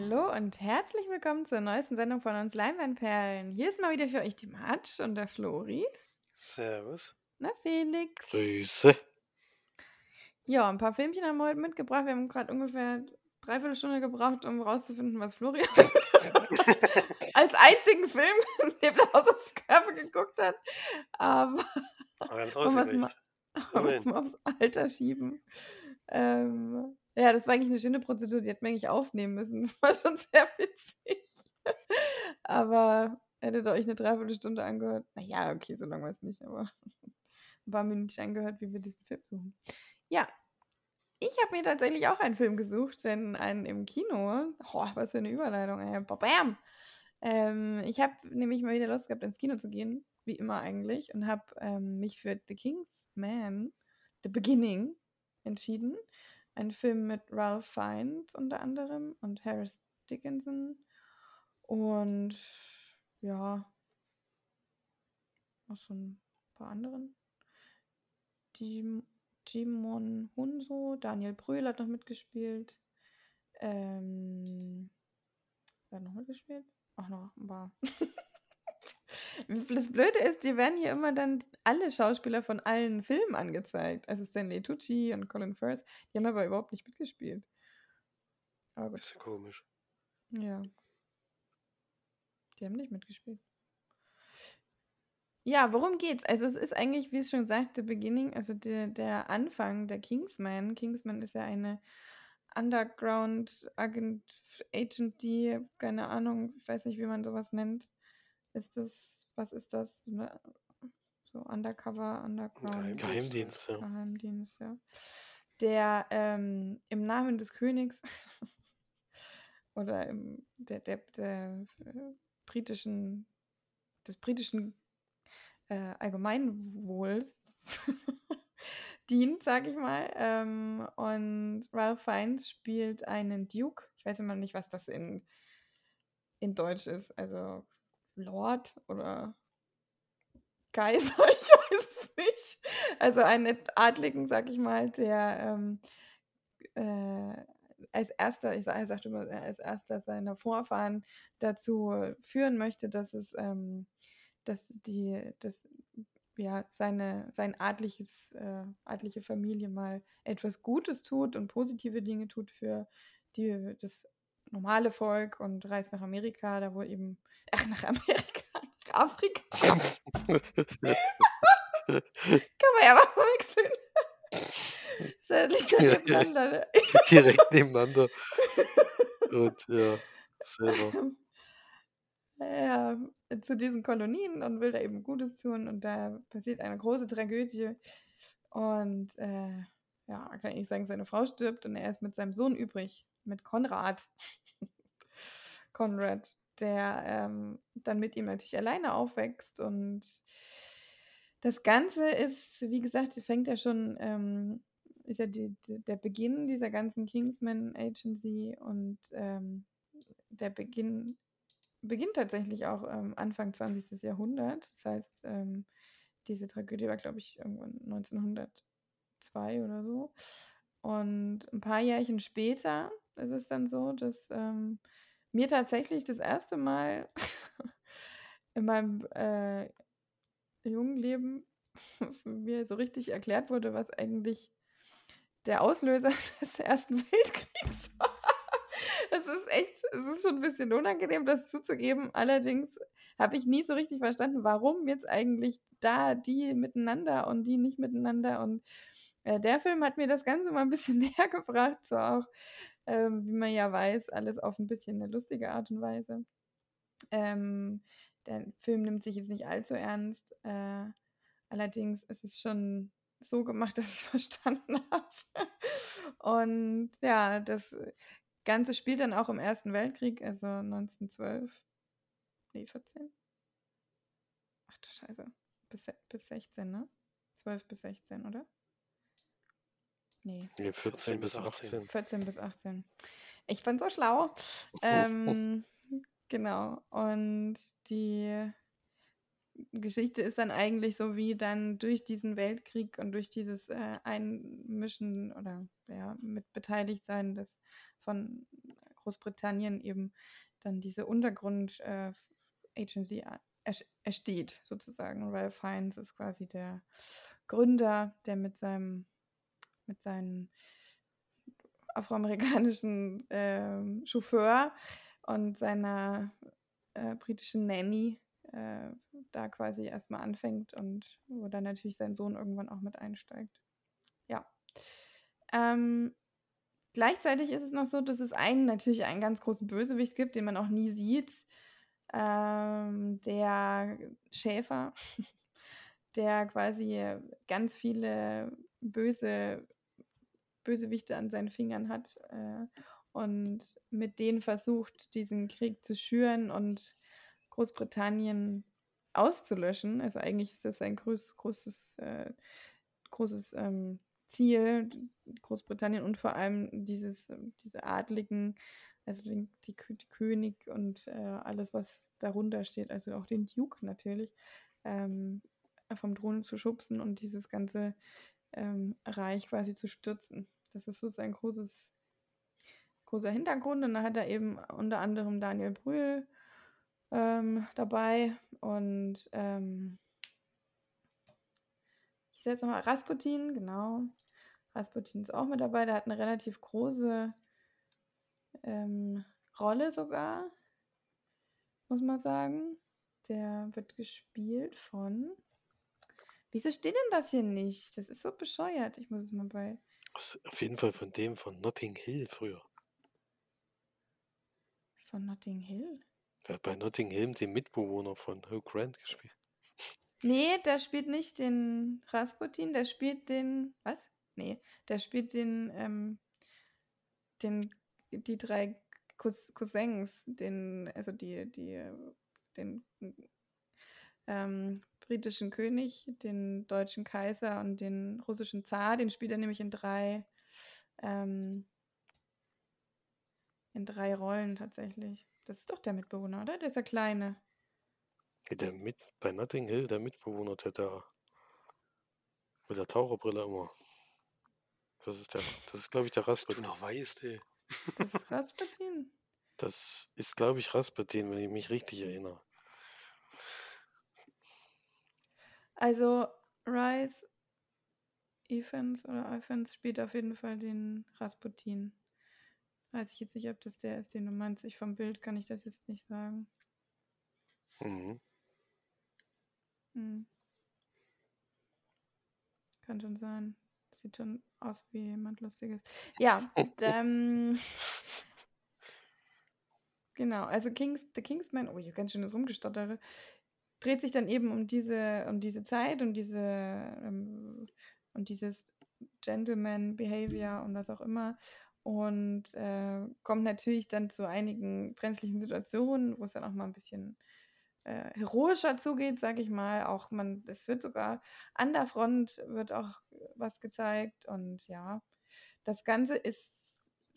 Hallo und herzlich willkommen zur neuesten Sendung von uns Leinwandperlen. Hier ist mal wieder für euch die Matsch und der Flori. Servus. Na, Felix. Grüße. Ja, ein paar Filmchen haben wir heute mitgebracht. Wir haben gerade ungefähr dreiviertel Stunde gebraucht, um rauszufinden, was Flori als einzigen Film neben der Hausaufgabe geguckt hat. Aber wir es mal, mal aufs Alter schieben. Ähm, ja, das war eigentlich eine schöne Prozedur, die hätten wir eigentlich aufnehmen müssen. Das war schon sehr witzig. Aber hättet ihr euch eine Dreiviertelstunde angehört? Naja, okay, so lange war es nicht, aber ein paar Minuten angehört, wie wir diesen Film suchen. Ja, ich habe mir tatsächlich auch einen Film gesucht, denn einen im Kino. Oh, was für eine Überleitung, ey. Bam! Ähm, ich habe nämlich mal wieder Lust gehabt, ins Kino zu gehen, wie immer eigentlich, und habe ähm, mich für The King's Man, The Beginning, entschieden. Ein Film mit Ralph Fiennes unter anderem und Harris Dickinson. Und ja, noch so ein paar anderen. Jim, Jimon Hunso, Daniel Brühl hat noch mitgespielt. Ähm, wer hat noch mitgespielt? Ach, noch ein paar. Das Blöde ist, die werden hier immer dann alle Schauspieler von allen Filmen angezeigt. Also Stanley Tucci und Colin Firth. Die haben aber überhaupt nicht mitgespielt. Aber Das ist ja komisch. ja. Die haben nicht mitgespielt. Ja, worum geht's? Also es ist eigentlich, wie es schon sagte, Beginning, also der, der Anfang der Kingsman. Kingsman ist ja eine Underground Agent, Agent, die, keine Ahnung, ich weiß nicht, wie man sowas nennt. Ist das, was ist das? Ne? So Undercover, Underground. Geheimdienst, ja. Geheimdienst, ja. Der ähm, im Namen des Königs oder im, der, der, der äh, britischen, des britischen äh, Allgemeinwohls dient, sag ich mal. Ähm, und Ralph Fiennes spielt einen Duke. Ich weiß immer nicht, was das in, in Deutsch ist. Also Lord oder Kaiser, ich weiß es nicht. Also einen Adligen, sag ich mal, der ähm, äh, als erster, ich sage, sagt immer, er als erster seiner Vorfahren dazu führen möchte, dass es, ähm, dass die, dass ja seine, sein adliches, äh, adliche Familie mal etwas Gutes tut und positive Dinge tut für die, das normale Volk und reist nach Amerika, da wo eben, ach, nach Amerika, nach Afrika, kann man ja mal verwechseln. Das liegt ja nebeneinander, ne? Direkt nebeneinander. Und ja, selber. ja, zu diesen Kolonien und will da eben Gutes tun und da passiert eine große Tragödie und äh, ja, kann ich sagen, seine Frau stirbt und er ist mit seinem Sohn übrig, mit Konrad. Konrad, der ähm, dann mit ihm natürlich alleine aufwächst und das Ganze ist, wie gesagt, fängt ja schon, ähm, ist ja die, die, der Beginn dieser ganzen Kingsman Agency und ähm, der Beginn beginnt tatsächlich auch ähm, Anfang 20. Jahrhundert. Das heißt, ähm, diese Tragödie war, glaube ich, irgendwann 1902 oder so. Und ein paar Jährchen später ist es dann so, dass ähm, mir tatsächlich das erste Mal in meinem äh, jungen Leben mir so richtig erklärt wurde, was eigentlich der Auslöser des Ersten Weltkriegs war. Es ist echt, es ist schon ein bisschen unangenehm, das zuzugeben. Allerdings habe ich nie so richtig verstanden, warum jetzt eigentlich da die miteinander und die nicht miteinander. Und äh, der Film hat mir das Ganze mal ein bisschen näher gebracht, so auch, ähm, wie man ja weiß, alles auf ein bisschen eine lustige Art und Weise. Ähm, der Film nimmt sich jetzt nicht allzu ernst. Äh, allerdings ist es schon so gemacht, dass ich es verstanden habe. Und ja, das Ganze spielt dann auch im Ersten Weltkrieg, also 1912. Nee, 14? Ach du Scheiße. Bis, bis 16, ne? 12 bis 16, oder? Nee, Nee, 14 bis 18. 14 bis 18. Ich bin so schlau. Ähm, genau. Und die Geschichte ist dann eigentlich so, wie dann durch diesen Weltkrieg und durch dieses äh, Einmischen oder ja, mit beteiligt sein des von Großbritannien eben dann diese Untergrund-Agency äh, ersteht, sozusagen. Ralph Fiennes ist quasi der Gründer, der mit seinem, mit seinen afroamerikanischen äh, Chauffeur und seiner äh, britischen Nanny äh, da quasi erstmal anfängt und wo dann natürlich sein Sohn irgendwann auch mit einsteigt. Ja. Ähm, gleichzeitig ist es noch so, dass es einen natürlich einen ganz großen Bösewicht gibt, den man auch nie sieht. Ähm, der Schäfer, der quasi ganz viele böse Bösewichte an seinen Fingern hat äh, und mit denen versucht, diesen Krieg zu schüren und Großbritannien auszulöschen. Also eigentlich ist das ein groß, großes, äh, großes ähm, Ziel, Großbritannien und vor allem dieses, diese Adligen, also die, die, die König und äh, alles, was darunter steht, also auch den Duke natürlich, ähm, vom Thron zu schubsen und dieses ganze ähm, Reich quasi zu stürzen. Das ist so sein großes, großer Hintergrund. Und da hat er eben unter anderem Daniel Brühl ähm, dabei und ähm, ich setze nochmal Rasputin, genau. Rasputin ist auch mit dabei. Der hat eine relativ große ähm, Rolle sogar, muss man sagen. Der wird gespielt von. Wieso steht denn das hier nicht? Das ist so bescheuert. Ich muss es mal bei. Das auf jeden Fall von dem von Notting Hill früher. Von Notting Hill? Der hat bei Notting Hill den Mitbewohner von Hugh Grant gespielt. Nee, der spielt nicht den Rasputin, der spielt den. Was? Nee, der spielt den, ähm, den, die drei Cous Cousins, den, also die, die, den ähm, britischen König, den deutschen Kaiser und den russischen Zar. Den spielt er nämlich in drei, ähm, in drei Rollen tatsächlich. Das ist doch der Mitbewohner, oder? Der ist der Kleine. Der mit, bei Notting Hill, der Mitbewohner, der da mit der Taucherbrille immer. Das ist der, das ist glaube ich der Rasputin. Du noch weißt, ey. Das ist Rasputin. Das ist glaube ich Rasputin, wenn ich mich richtig erinnere. Also Rice Evans oder Evans spielt auf jeden Fall den Rasputin. Weiß ich jetzt nicht, ob das der ist, den du meinst. Ich vom Bild kann ich das jetzt nicht sagen. Mhm. Hm. Kann schon sein. Sieht schon aus wie jemand Lustiges. Ja, ähm, genau. Also Kings, The Kingsman, oh, ich ganz schön das rumgestottere, dreht sich dann eben um diese, um diese Zeit und diese ähm, und dieses Gentleman Behavior und was auch immer und äh, kommt natürlich dann zu einigen brenzlichen Situationen, wo es dann auch mal ein bisschen äh, heroischer zugeht, sage ich mal. Auch man, es wird sogar an der Front wird auch was gezeigt und ja, das Ganze ist,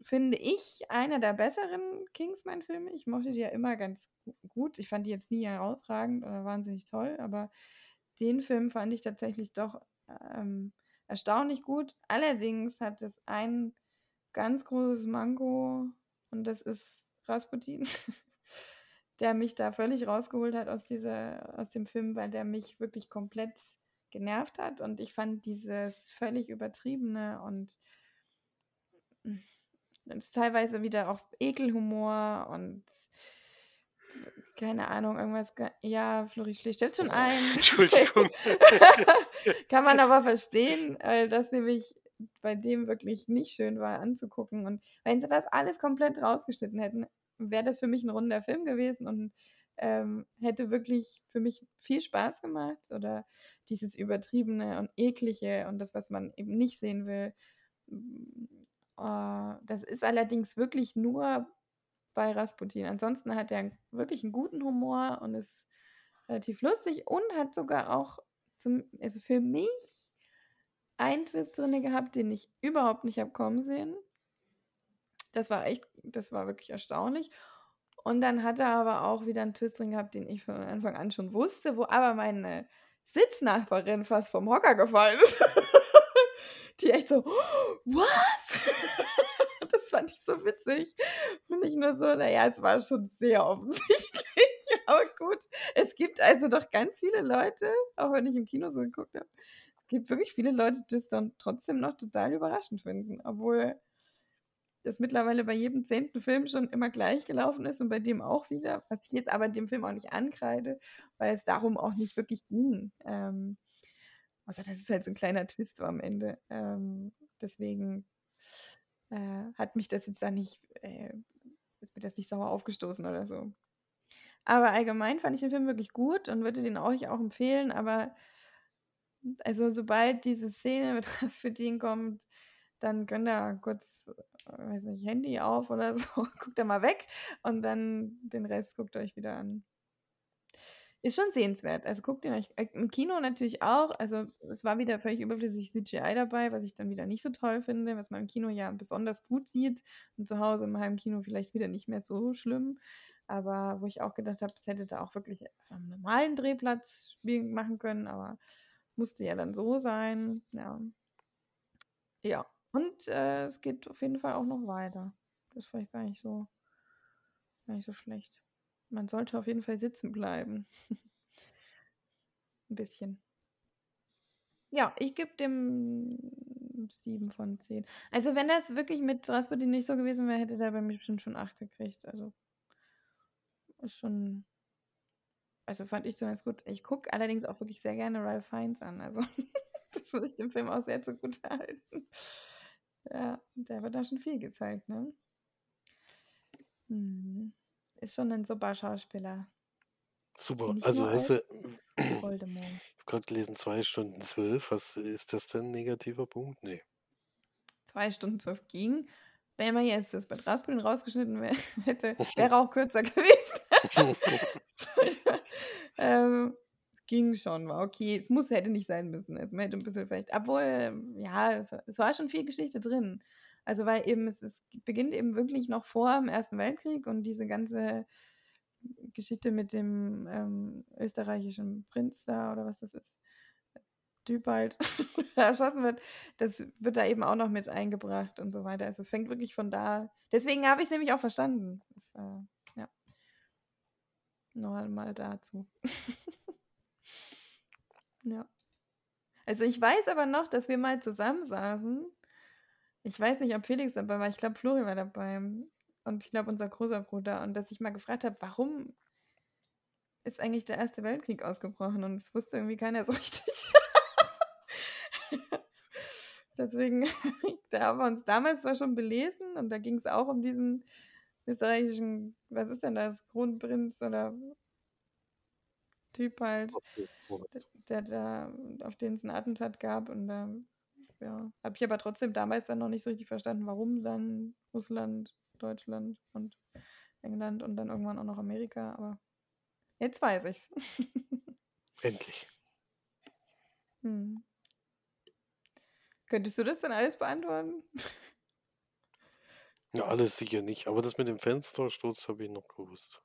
finde ich, einer der besseren Kingsman-Filme. Ich mochte die ja immer ganz gut. Ich fand die jetzt nie herausragend oder wahnsinnig toll, aber den Film fand ich tatsächlich doch ähm, erstaunlich gut. Allerdings hat es einen ganz großes Manko und das ist Rasputin, der mich da völlig rausgeholt hat aus, dieser, aus dem Film, weil der mich wirklich komplett genervt hat und ich fand dieses völlig übertriebene und ist teilweise wieder auch Ekelhumor und keine Ahnung, irgendwas. Ja, Flori schläft schon ein. Entschuldigung. Kann man aber verstehen, weil das nämlich bei dem wirklich nicht schön war anzugucken. Und wenn sie das alles komplett rausgeschnitten hätten, wäre das für mich ein runder Film gewesen und ähm, hätte wirklich für mich viel Spaß gemacht. Oder dieses Übertriebene und Eklige und das, was man eben nicht sehen will. Uh, das ist allerdings wirklich nur bei Rasputin. Ansonsten hat er wirklich einen guten Humor und ist relativ lustig und hat sogar auch zum, also für mich einen Twist drin gehabt, den ich überhaupt nicht habe kommen sehen. Das war echt, das war wirklich erstaunlich. Und dann hat er aber auch wieder einen Twist drin gehabt, den ich von Anfang an schon wusste, wo aber meine Sitznachbarin fast vom Hocker gefallen ist. Die echt so, was? das fand ich so witzig. Und ich nur so, naja, es war schon sehr offensichtlich. Aber gut, es gibt also doch ganz viele Leute, auch wenn ich im Kino so geguckt habe, es gibt wirklich viele Leute, die es dann trotzdem noch total überraschend finden. Obwohl das mittlerweile bei jedem zehnten Film schon immer gleich gelaufen ist und bei dem auch wieder, was ich jetzt aber dem Film auch nicht ankreide, weil es darum auch nicht wirklich ging. Ähm, also das ist halt so ein kleiner Twist am Ende. Ähm, deswegen äh, hat mich das jetzt da nicht, äh, ist mir das nicht sauer aufgestoßen oder so. Aber allgemein fand ich den Film wirklich gut und würde den auch, auch empfehlen, aber also sobald diese Szene mit Rasputin kommt, dann gönnt er kurz, äh, weiß nicht, Handy auf oder so, guckt er mal weg und dann den Rest guckt euch wieder an. Ist schon sehenswert. Also guckt ihn euch äh, im Kino natürlich auch. Also es war wieder völlig überflüssig CGI dabei, was ich dann wieder nicht so toll finde, was man im Kino ja besonders gut sieht und zu Hause im Heimkino vielleicht wieder nicht mehr so schlimm. Aber wo ich auch gedacht habe, es hätte da auch wirklich am normalen Drehplatz machen können, aber musste ja dann so sein. Ja. Ja. Und äh, es geht auf jeden Fall auch noch weiter. Das ist vielleicht gar nicht so, gar nicht so schlecht. Man sollte auf jeden Fall sitzen bleiben. Ein bisschen. Ja, ich gebe dem 7 von 10. Also wenn das wirklich mit Rasputin nicht so gewesen wäre, hätte der bei mir bestimmt schon 8 gekriegt. Also ist schon. Also fand ich zumindest gut. Ich gucke allerdings auch wirklich sehr gerne Ralph Fiennes an. Also das würde ich dem Film auch sehr zugute halten. Ja, der wird da schon viel gezeigt, ne? Hm. Ist schon ein super Schauspieler. Super. Also, hast du, ich habe gerade gelesen, 2 Stunden 12. Was, ist das denn ein negativer Punkt? Nee. 2 Stunden 12 ging. Wenn man jetzt das bei Rasputin rausgeschnitten hätte, wäre auch kürzer gewesen. ähm, ging schon, war okay. Es muss, hätte nicht sein müssen. Also man hätte ein bisschen vielleicht, obwohl, ja, es, es war schon viel Geschichte drin. Also weil eben, es, es beginnt eben wirklich noch vor dem Ersten Weltkrieg und diese ganze Geschichte mit dem ähm, österreichischen Prinz da oder was das ist, Typ halt, erschossen wird, das wird da eben auch noch mit eingebracht und so weiter. Also es fängt wirklich von da. Deswegen habe ich es nämlich auch verstanden. Das, äh, ja. Noch mal dazu. Ja. Also ich weiß aber noch, dass wir mal zusammensaßen. Ich weiß nicht, ob Felix dabei war. Ich glaube, Flori war dabei. Und ich glaube, unser großer Bruder. Und dass ich mal gefragt habe, warum ist eigentlich der Erste Weltkrieg ausgebrochen? Und es wusste irgendwie keiner so richtig. Deswegen, da haben wir uns damals zwar schon belesen und da ging es auch um diesen österreichischen, was ist denn das, Kronprinz oder Typ halt, der, da, auf den es ein Attentat gab. Und da ja, habe ich aber trotzdem damals dann noch nicht so richtig verstanden, warum dann Russland, Deutschland und England und dann irgendwann auch noch Amerika. Aber jetzt weiß ich's. Endlich. Hm. Könntest du das dann alles beantworten? Ja, alles sicher nicht. Aber das mit dem Fenstersturz habe ich noch gewusst.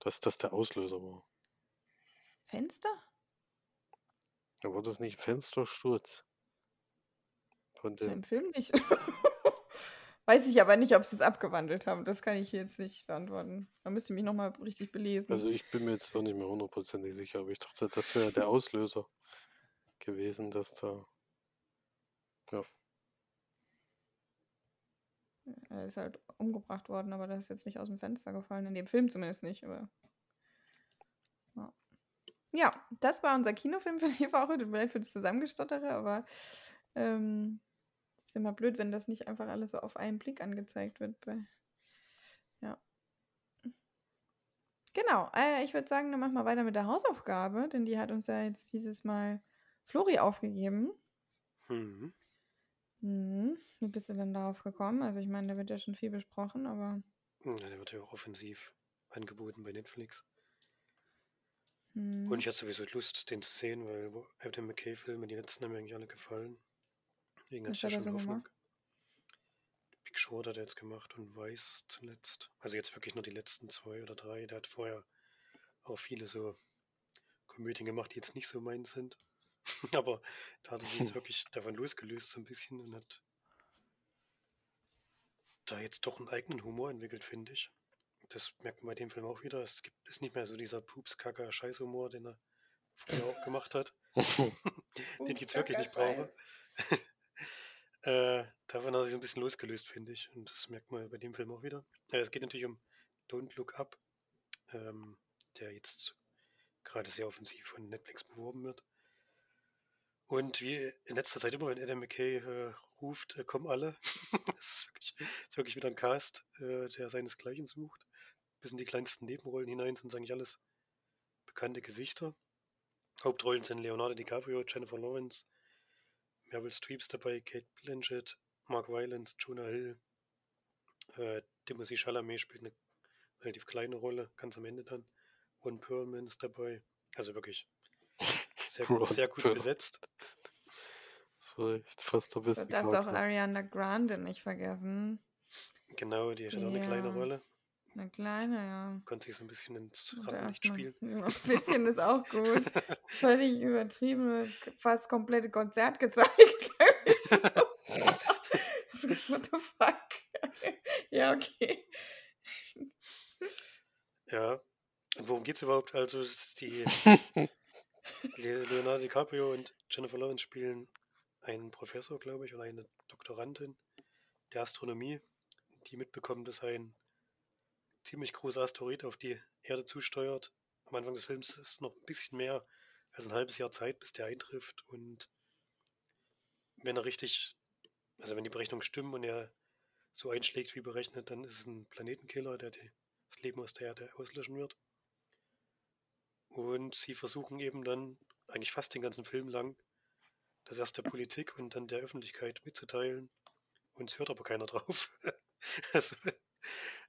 Dass das der Auslöser war. Fenster? Ja, war das nicht Fenstersturz? Von dem... Im Film nicht. Weiß ich aber nicht, ob sie es abgewandelt haben. Das kann ich jetzt nicht beantworten. Da müsste ich mich nochmal richtig belesen. Also ich bin mir jetzt auch nicht mehr hundertprozentig sicher, aber ich dachte, das wäre der Auslöser gewesen, dass da. Ja. Er ist halt umgebracht worden, aber das ist jetzt nicht aus dem Fenster gefallen. In dem Film zumindest nicht, aber. Ja, das war unser Kinofilm für die Woche. Tut mir leid für das Zusammengestottere, aber ähm, ist immer blöd, wenn das nicht einfach alles so auf einen Blick angezeigt wird. Bei, ja. Genau, äh, ich würde sagen, dann machen wir weiter mit der Hausaufgabe, denn die hat uns ja jetzt dieses Mal Flori aufgegeben. Mhm. Mhm. Wie bist du denn darauf gekommen? Also ich meine, da wird ja schon viel besprochen, aber... Ja, der wird ja auch offensiv angeboten bei Netflix. Und ich hatte sowieso Lust, den zu sehen, weil Adam McKay-Filme, die letzten haben mir eigentlich alle gefallen. Deswegen hatte ich ja schon Hoffnung. Big Short hat er jetzt gemacht und Weiß zuletzt. Also jetzt wirklich nur die letzten zwei oder drei. Der hat vorher auch viele so Komödien gemacht, die jetzt nicht so meins sind. Aber da hat er sich jetzt wirklich davon losgelöst so ein bisschen und hat da jetzt doch einen eigenen Humor entwickelt, finde ich. Das merkt man bei dem Film auch wieder. Es gibt, ist nicht mehr so dieser Pups-Kacker Scheißhumor, den er früher auch gemacht hat. den ich jetzt wirklich nicht brauche. Äh, davon hat er sich ein bisschen losgelöst, finde ich. Und das merkt man bei dem Film auch wieder. Äh, es geht natürlich um Don't Look Up, ähm, der jetzt gerade sehr offensiv von Netflix beworben wird. Und wie in letzter Zeit immer, wenn Adam McKay äh, ruft, äh, kommen alle. das ist wirklich, ist wirklich, wieder ein Cast, äh, der seinesgleichen sucht. Bis in die kleinsten Nebenrollen hinein sind eigentlich alles bekannte Gesichter. Hauptrollen sind Leonardo DiCaprio, Jennifer Lawrence, Meryl Streeps dabei, Kate Blanchett, Mark Rylance, Jonah Hill, äh, Timothy Chalamet spielt eine relativ kleine Rolle, ganz am Ende dann. Ron Perlman ist dabei. Also wirklich sehr gut, sehr gut besetzt. Das war echt fast der beste Du darfst auch Ariana Grande nicht vergessen. Genau, die hat auch eine kleine Rolle. Eine kleine, ja. Konnte sich so ein bisschen ins Rampenlicht spielen. Ein bisschen ist auch gut. Völlig übertrieben, fast komplette Konzert gezeigt. What the fuck? ja, okay. Ja. Und worum geht es überhaupt? Also, die Leonardo DiCaprio und Jennifer Lawrence spielen einen Professor, glaube ich, und eine Doktorandin der Astronomie, die mitbekommen, dass ein ziemlich großer Asteroid auf die Erde zusteuert. Am Anfang des Films ist noch ein bisschen mehr als ein halbes Jahr Zeit, bis der eintrifft. Und wenn er richtig, also wenn die Berechnungen stimmen und er so einschlägt wie berechnet, dann ist es ein Planetenkiller, der die, das Leben aus der Erde auslöschen wird. Und sie versuchen eben dann eigentlich fast den ganzen Film lang das erst der Politik und dann der Öffentlichkeit mitzuteilen. Und es hört aber keiner drauf. also,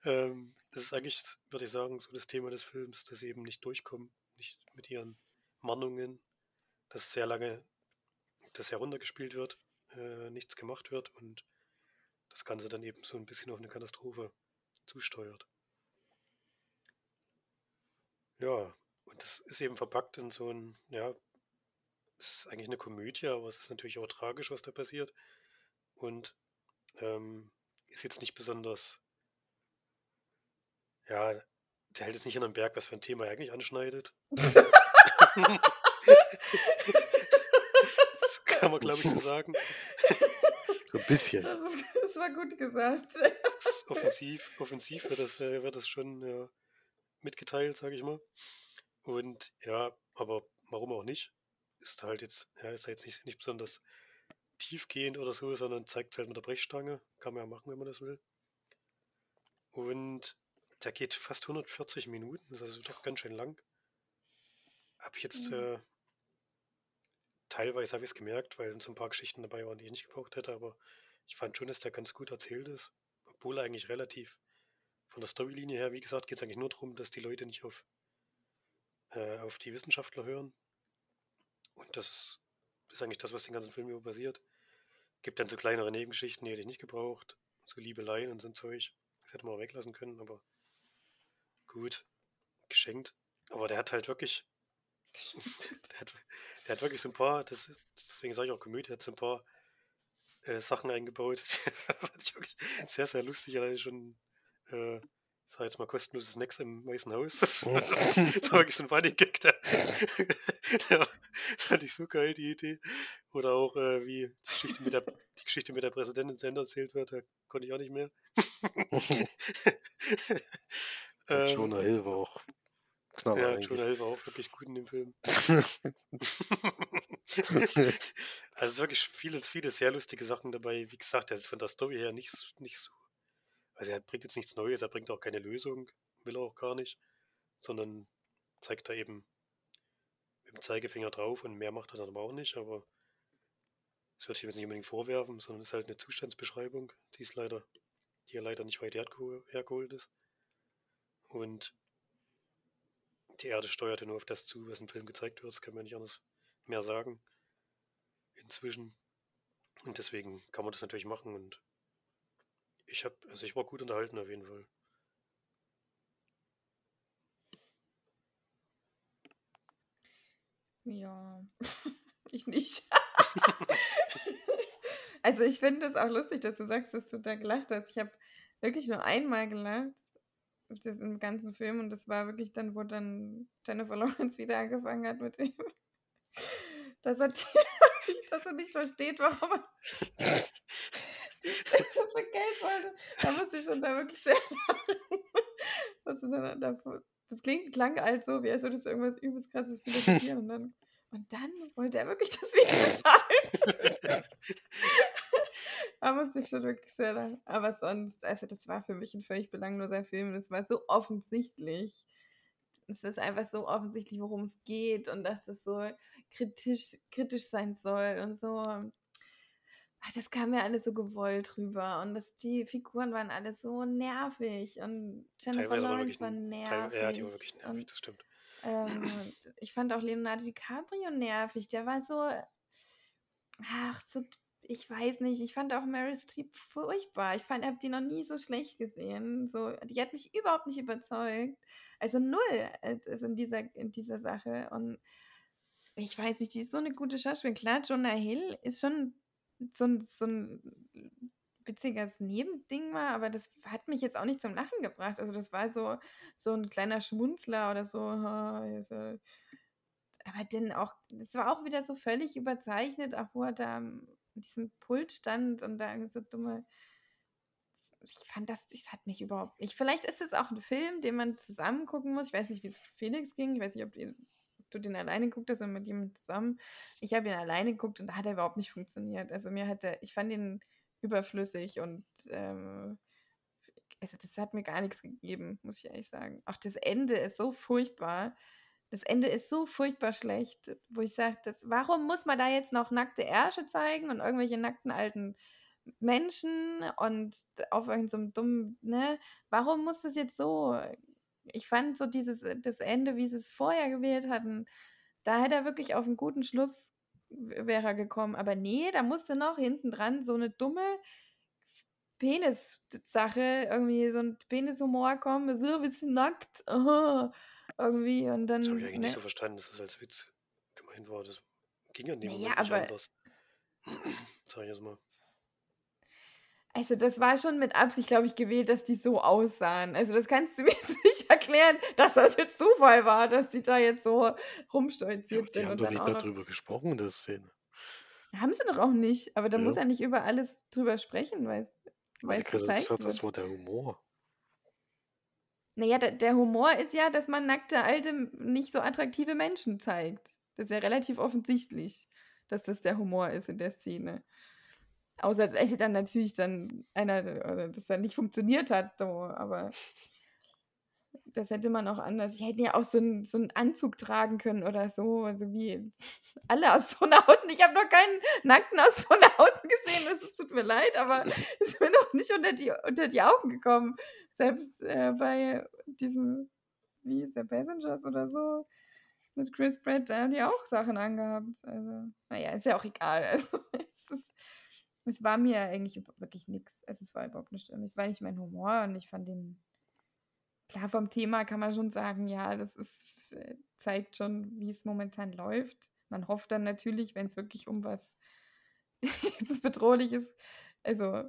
ähm, das ist eigentlich, würde ich sagen, so das Thema des Films, dass sie eben nicht durchkommen, nicht mit ihren Mahnungen, dass sehr lange das heruntergespielt wird, äh, nichts gemacht wird und das Ganze dann eben so ein bisschen auf eine Katastrophe zusteuert. Ja, und das ist eben verpackt in so ein, ja, es ist eigentlich eine Komödie, aber es ist natürlich auch tragisch, was da passiert. Und ähm, ist jetzt nicht besonders, ja, der hält jetzt nicht in einem Berg, was für ein Thema er eigentlich anschneidet. das kann man, glaube ich, so sagen. So ein bisschen. Das, das war gut gesagt. offensiv, offensiv wird das, äh, wird das schon ja, mitgeteilt, sage ich mal. Und ja, aber warum auch nicht? Ist halt jetzt, ja, ist jetzt nicht, nicht besonders tiefgehend oder so, sondern zeigt halt mit der Brechstange. Kann man ja machen, wenn man das will. Und der geht fast 140 Minuten, das ist also doch ganz schön lang. Hab ich jetzt, mhm. äh, teilweise habe ich es gemerkt, weil so ein paar Geschichten dabei waren, die ich nicht gebraucht hätte, aber ich fand schon, dass der ganz gut erzählt ist. Obwohl er eigentlich relativ von der Storylinie her, wie gesagt, geht es eigentlich nur darum, dass die Leute nicht auf äh, auf die Wissenschaftler hören. Und das ist eigentlich das, was den ganzen Film über basiert. Gibt dann so kleinere Nebengeschichten, die hätte ich nicht gebraucht. So Liebeleien und so ein Zeug. Das hätte man auch weglassen können, aber gut, geschenkt. Aber der hat halt wirklich, der, hat, der hat wirklich so ein paar, das, deswegen sage ich auch Komödie, der hat so ein paar äh, Sachen eingebaut. fand ich wirklich sehr, sehr lustig, alleine schon äh, ich sag jetzt mal kostenlose Snacks im Weißen Haus. Das war, wirklich so ein Funny Gag. Da. ja, fand ich so geil, die Idee. Oder auch, äh, wie die Geschichte, mit der, die Geschichte mit der Präsidentin Sender erzählt wird, da konnte ich auch nicht mehr. Ähm, Jonah Hill war auch Knaller ja, eigentlich. Jonah Hill war auch wirklich gut in dem Film. also es wirklich viele, viele sehr lustige Sachen dabei. Wie gesagt, der ist von der Story her nicht, nicht so also er bringt jetzt nichts Neues, er bringt auch keine Lösung, will er auch gar nicht, sondern zeigt da eben mit dem Zeigefinger drauf und mehr macht er dann aber auch nicht, aber das würde ich jetzt nicht unbedingt vorwerfen, sondern es ist halt eine Zustandsbeschreibung, die ist leider, die ja leider nicht weit hergeholt ist. Und die Erde steuert ja nur auf das zu, was im Film gezeigt wird, das kann man nicht anders mehr sagen. Inzwischen. Und deswegen kann man das natürlich machen und ich habe, also ich war gut unterhalten auf jeden Fall. Ja, ich nicht. also ich finde es auch lustig, dass du sagst, dass du da gelacht hast. Ich habe wirklich nur einmal gelacht. Im ganzen Film und das war wirklich dann, wo dann Jennifer Lawrence wieder angefangen hat mit ihm. Dass er, dass er nicht versteht, warum er für Geld wollte. Da musste ich schon da wirklich sehr lachen. das klingt, klang halt so, wie als würde es irgendwas übelst krasses philosophieren. Und dann, und dann wollte er wirklich das Video zahlen. Da musste ich schon wirklich sehr lachen. Aber sonst, also das war für mich ein völlig belangloser Film. Das war so offensichtlich. Es ist einfach so offensichtlich, worum es geht und dass das so kritisch, kritisch sein soll und so. Ach, das kam mir alles so gewollt rüber und das, die Figuren waren alle so nervig und Jennifer Lawrence war, nervig. Ja, die war wirklich nervig, und, das stimmt. Ähm, ich fand auch Leonardo DiCaprio nervig. Der war so, ach, so, ich weiß nicht. Ich fand auch Meryl Streep furchtbar. Ich fand, ich habe die noch nie so schlecht gesehen. So, die hat mich überhaupt nicht überzeugt. Also null also in dieser, in dieser Sache. Und ich weiß nicht, die ist so eine gute Schauspielerin. Klar, Jonah Hill ist schon so ein, so ein witziges Nebending war, aber das hat mich jetzt auch nicht zum Lachen gebracht. Also das war so, so ein kleiner Schmunzler oder so. aber dann auch, das war auch wieder so völlig überzeichnet, auch wo er da an diesem Pult stand und da so dumme. Ich fand das, das hat mich überhaupt nicht. Vielleicht ist es auch ein Film, den man zusammen gucken muss. Ich weiß nicht, wie es Felix ging. Ich weiß nicht, ob ihr du den alleine geguckt hast oder mit jemandem zusammen. Ich habe ihn alleine geguckt und da hat er überhaupt nicht funktioniert. Also mir hat er, ich fand ihn überflüssig und ähm, also das hat mir gar nichts gegeben, muss ich ehrlich sagen. Auch das Ende ist so furchtbar. Das Ende ist so furchtbar schlecht, wo ich sage, warum muss man da jetzt noch nackte Ärsche zeigen und irgendwelche nackten alten Menschen und auf irgendeinem so dummen, ne? Warum muss das jetzt so ich fand so dieses äh, das Ende, wie sie es vorher gewählt hatten, da hätte er wirklich auf einen guten Schluss wäre gekommen. Aber nee, da musste noch hinten dran so eine dumme Penis-Sache, irgendwie so ein Penishumor kommen, so ein bisschen nackt, aha, irgendwie und dann. Das habe ich eigentlich ne? nicht so verstanden, dass das als Witz gemeint war. Das ging ja in dem naja, Moment nicht aber, anders. Sag ich jetzt mal. Also das war schon mit Absicht, glaube ich, gewählt, dass die so aussahen. Also das kannst du mir nicht erklären, dass das jetzt Zufall war, dass die da jetzt so rumstolziert ja, die sind. Die haben doch nicht darüber gesprochen in der Szene. Haben sie doch auch nicht, aber da ja. muss er nicht über alles drüber sprechen, weil es gezeigt gesagt, das war der Humor. Naja, der, der Humor ist ja, dass man nackte, alte, nicht so attraktive Menschen zeigt. Das ist ja relativ offensichtlich, dass das der Humor ist in der Szene. Außer dass dann natürlich dann einer, oder das dann nicht funktioniert hat, aber das hätte man auch anders. Sie hätten ja auch so einen, so einen Anzug tragen können oder so, also wie alle Astronauten. Ich habe noch keinen nackten Astronauten gesehen, es tut mir leid, aber es ist mir noch nicht unter die, unter die Augen gekommen. Selbst äh, bei diesem, wie ist der, Passengers oder so, mit Chris Pratt, da haben die auch Sachen angehabt. Also, naja, ist ja auch egal. Also, es war mir eigentlich wirklich nichts. Es war überhaupt nicht Es war nicht mein Humor und ich fand den. Klar, vom Thema kann man schon sagen, ja, das ist, äh, zeigt schon, wie es momentan läuft. Man hofft dann natürlich, wenn es wirklich um was lebensbedrohliches, also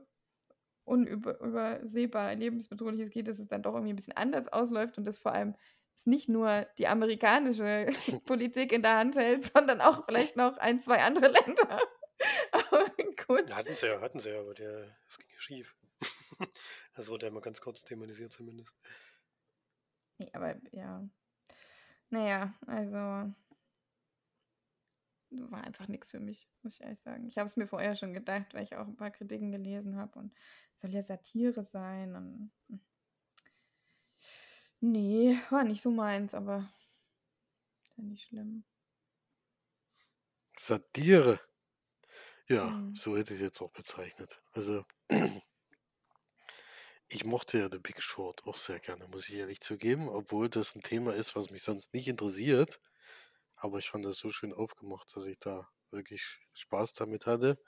unübersehbar lebensbedrohliches geht, dass es dann doch irgendwie ein bisschen anders ausläuft und das vor allem nicht nur die amerikanische Politik in der Hand hält, sondern auch vielleicht noch ein, zwei andere Länder. Aber gut. Hatten sie ja, hatten sie ja, aber der, es ging ja schief. das wurde ja mal ganz kurz thematisiert zumindest. Nee, aber ja. Naja, also war einfach nichts für mich, muss ich ehrlich sagen. Ich habe es mir vorher schon gedacht, weil ich auch ein paar Kritiken gelesen habe und soll ja Satire sein und hm. nee, war nicht so meins, aber ist ja nicht schlimm. Satire. Ja, Mhm. so hätte ich jetzt auch bezeichnet. Also, ich mochte ja The Big Short auch sehr gerne, muss ich ehrlich zugeben, obwohl das ein Thema ist, was mich sonst nicht interessiert. Aber ich fand das so schön aufgemacht, dass ich da wirklich Spaß damit hatte.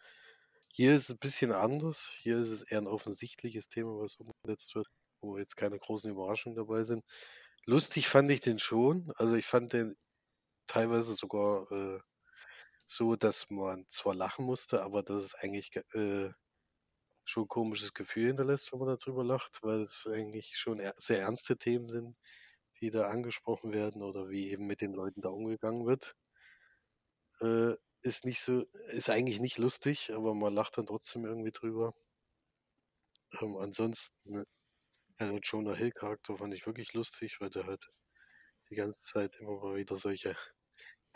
Hier ist es ein bisschen anders. Hier ist es eher ein offensichtliches Thema, was umgesetzt wird, wo jetzt keine großen Überraschungen dabei sind. Lustig fand ich den schon. Also ich fand den teilweise sogar äh, so, dass man zwar lachen musste, aber dass es eigentlich äh, schon 'n komisches Gefühl hinterlässt, wenn man darüber lacht, weil es eigentlich schon er sehr ernste Themen sind, die da angesprochen werden oder wie eben mit den Leuten da umgegangen wird. Äh, ist nicht so ist eigentlich nicht lustig, aber man lacht dann trotzdem irgendwie drüber. Ähm, ansonsten, ja, der Jonah Hill-Charakter fand ich wirklich lustig, weil der halt die ganze Zeit immer mal wieder solche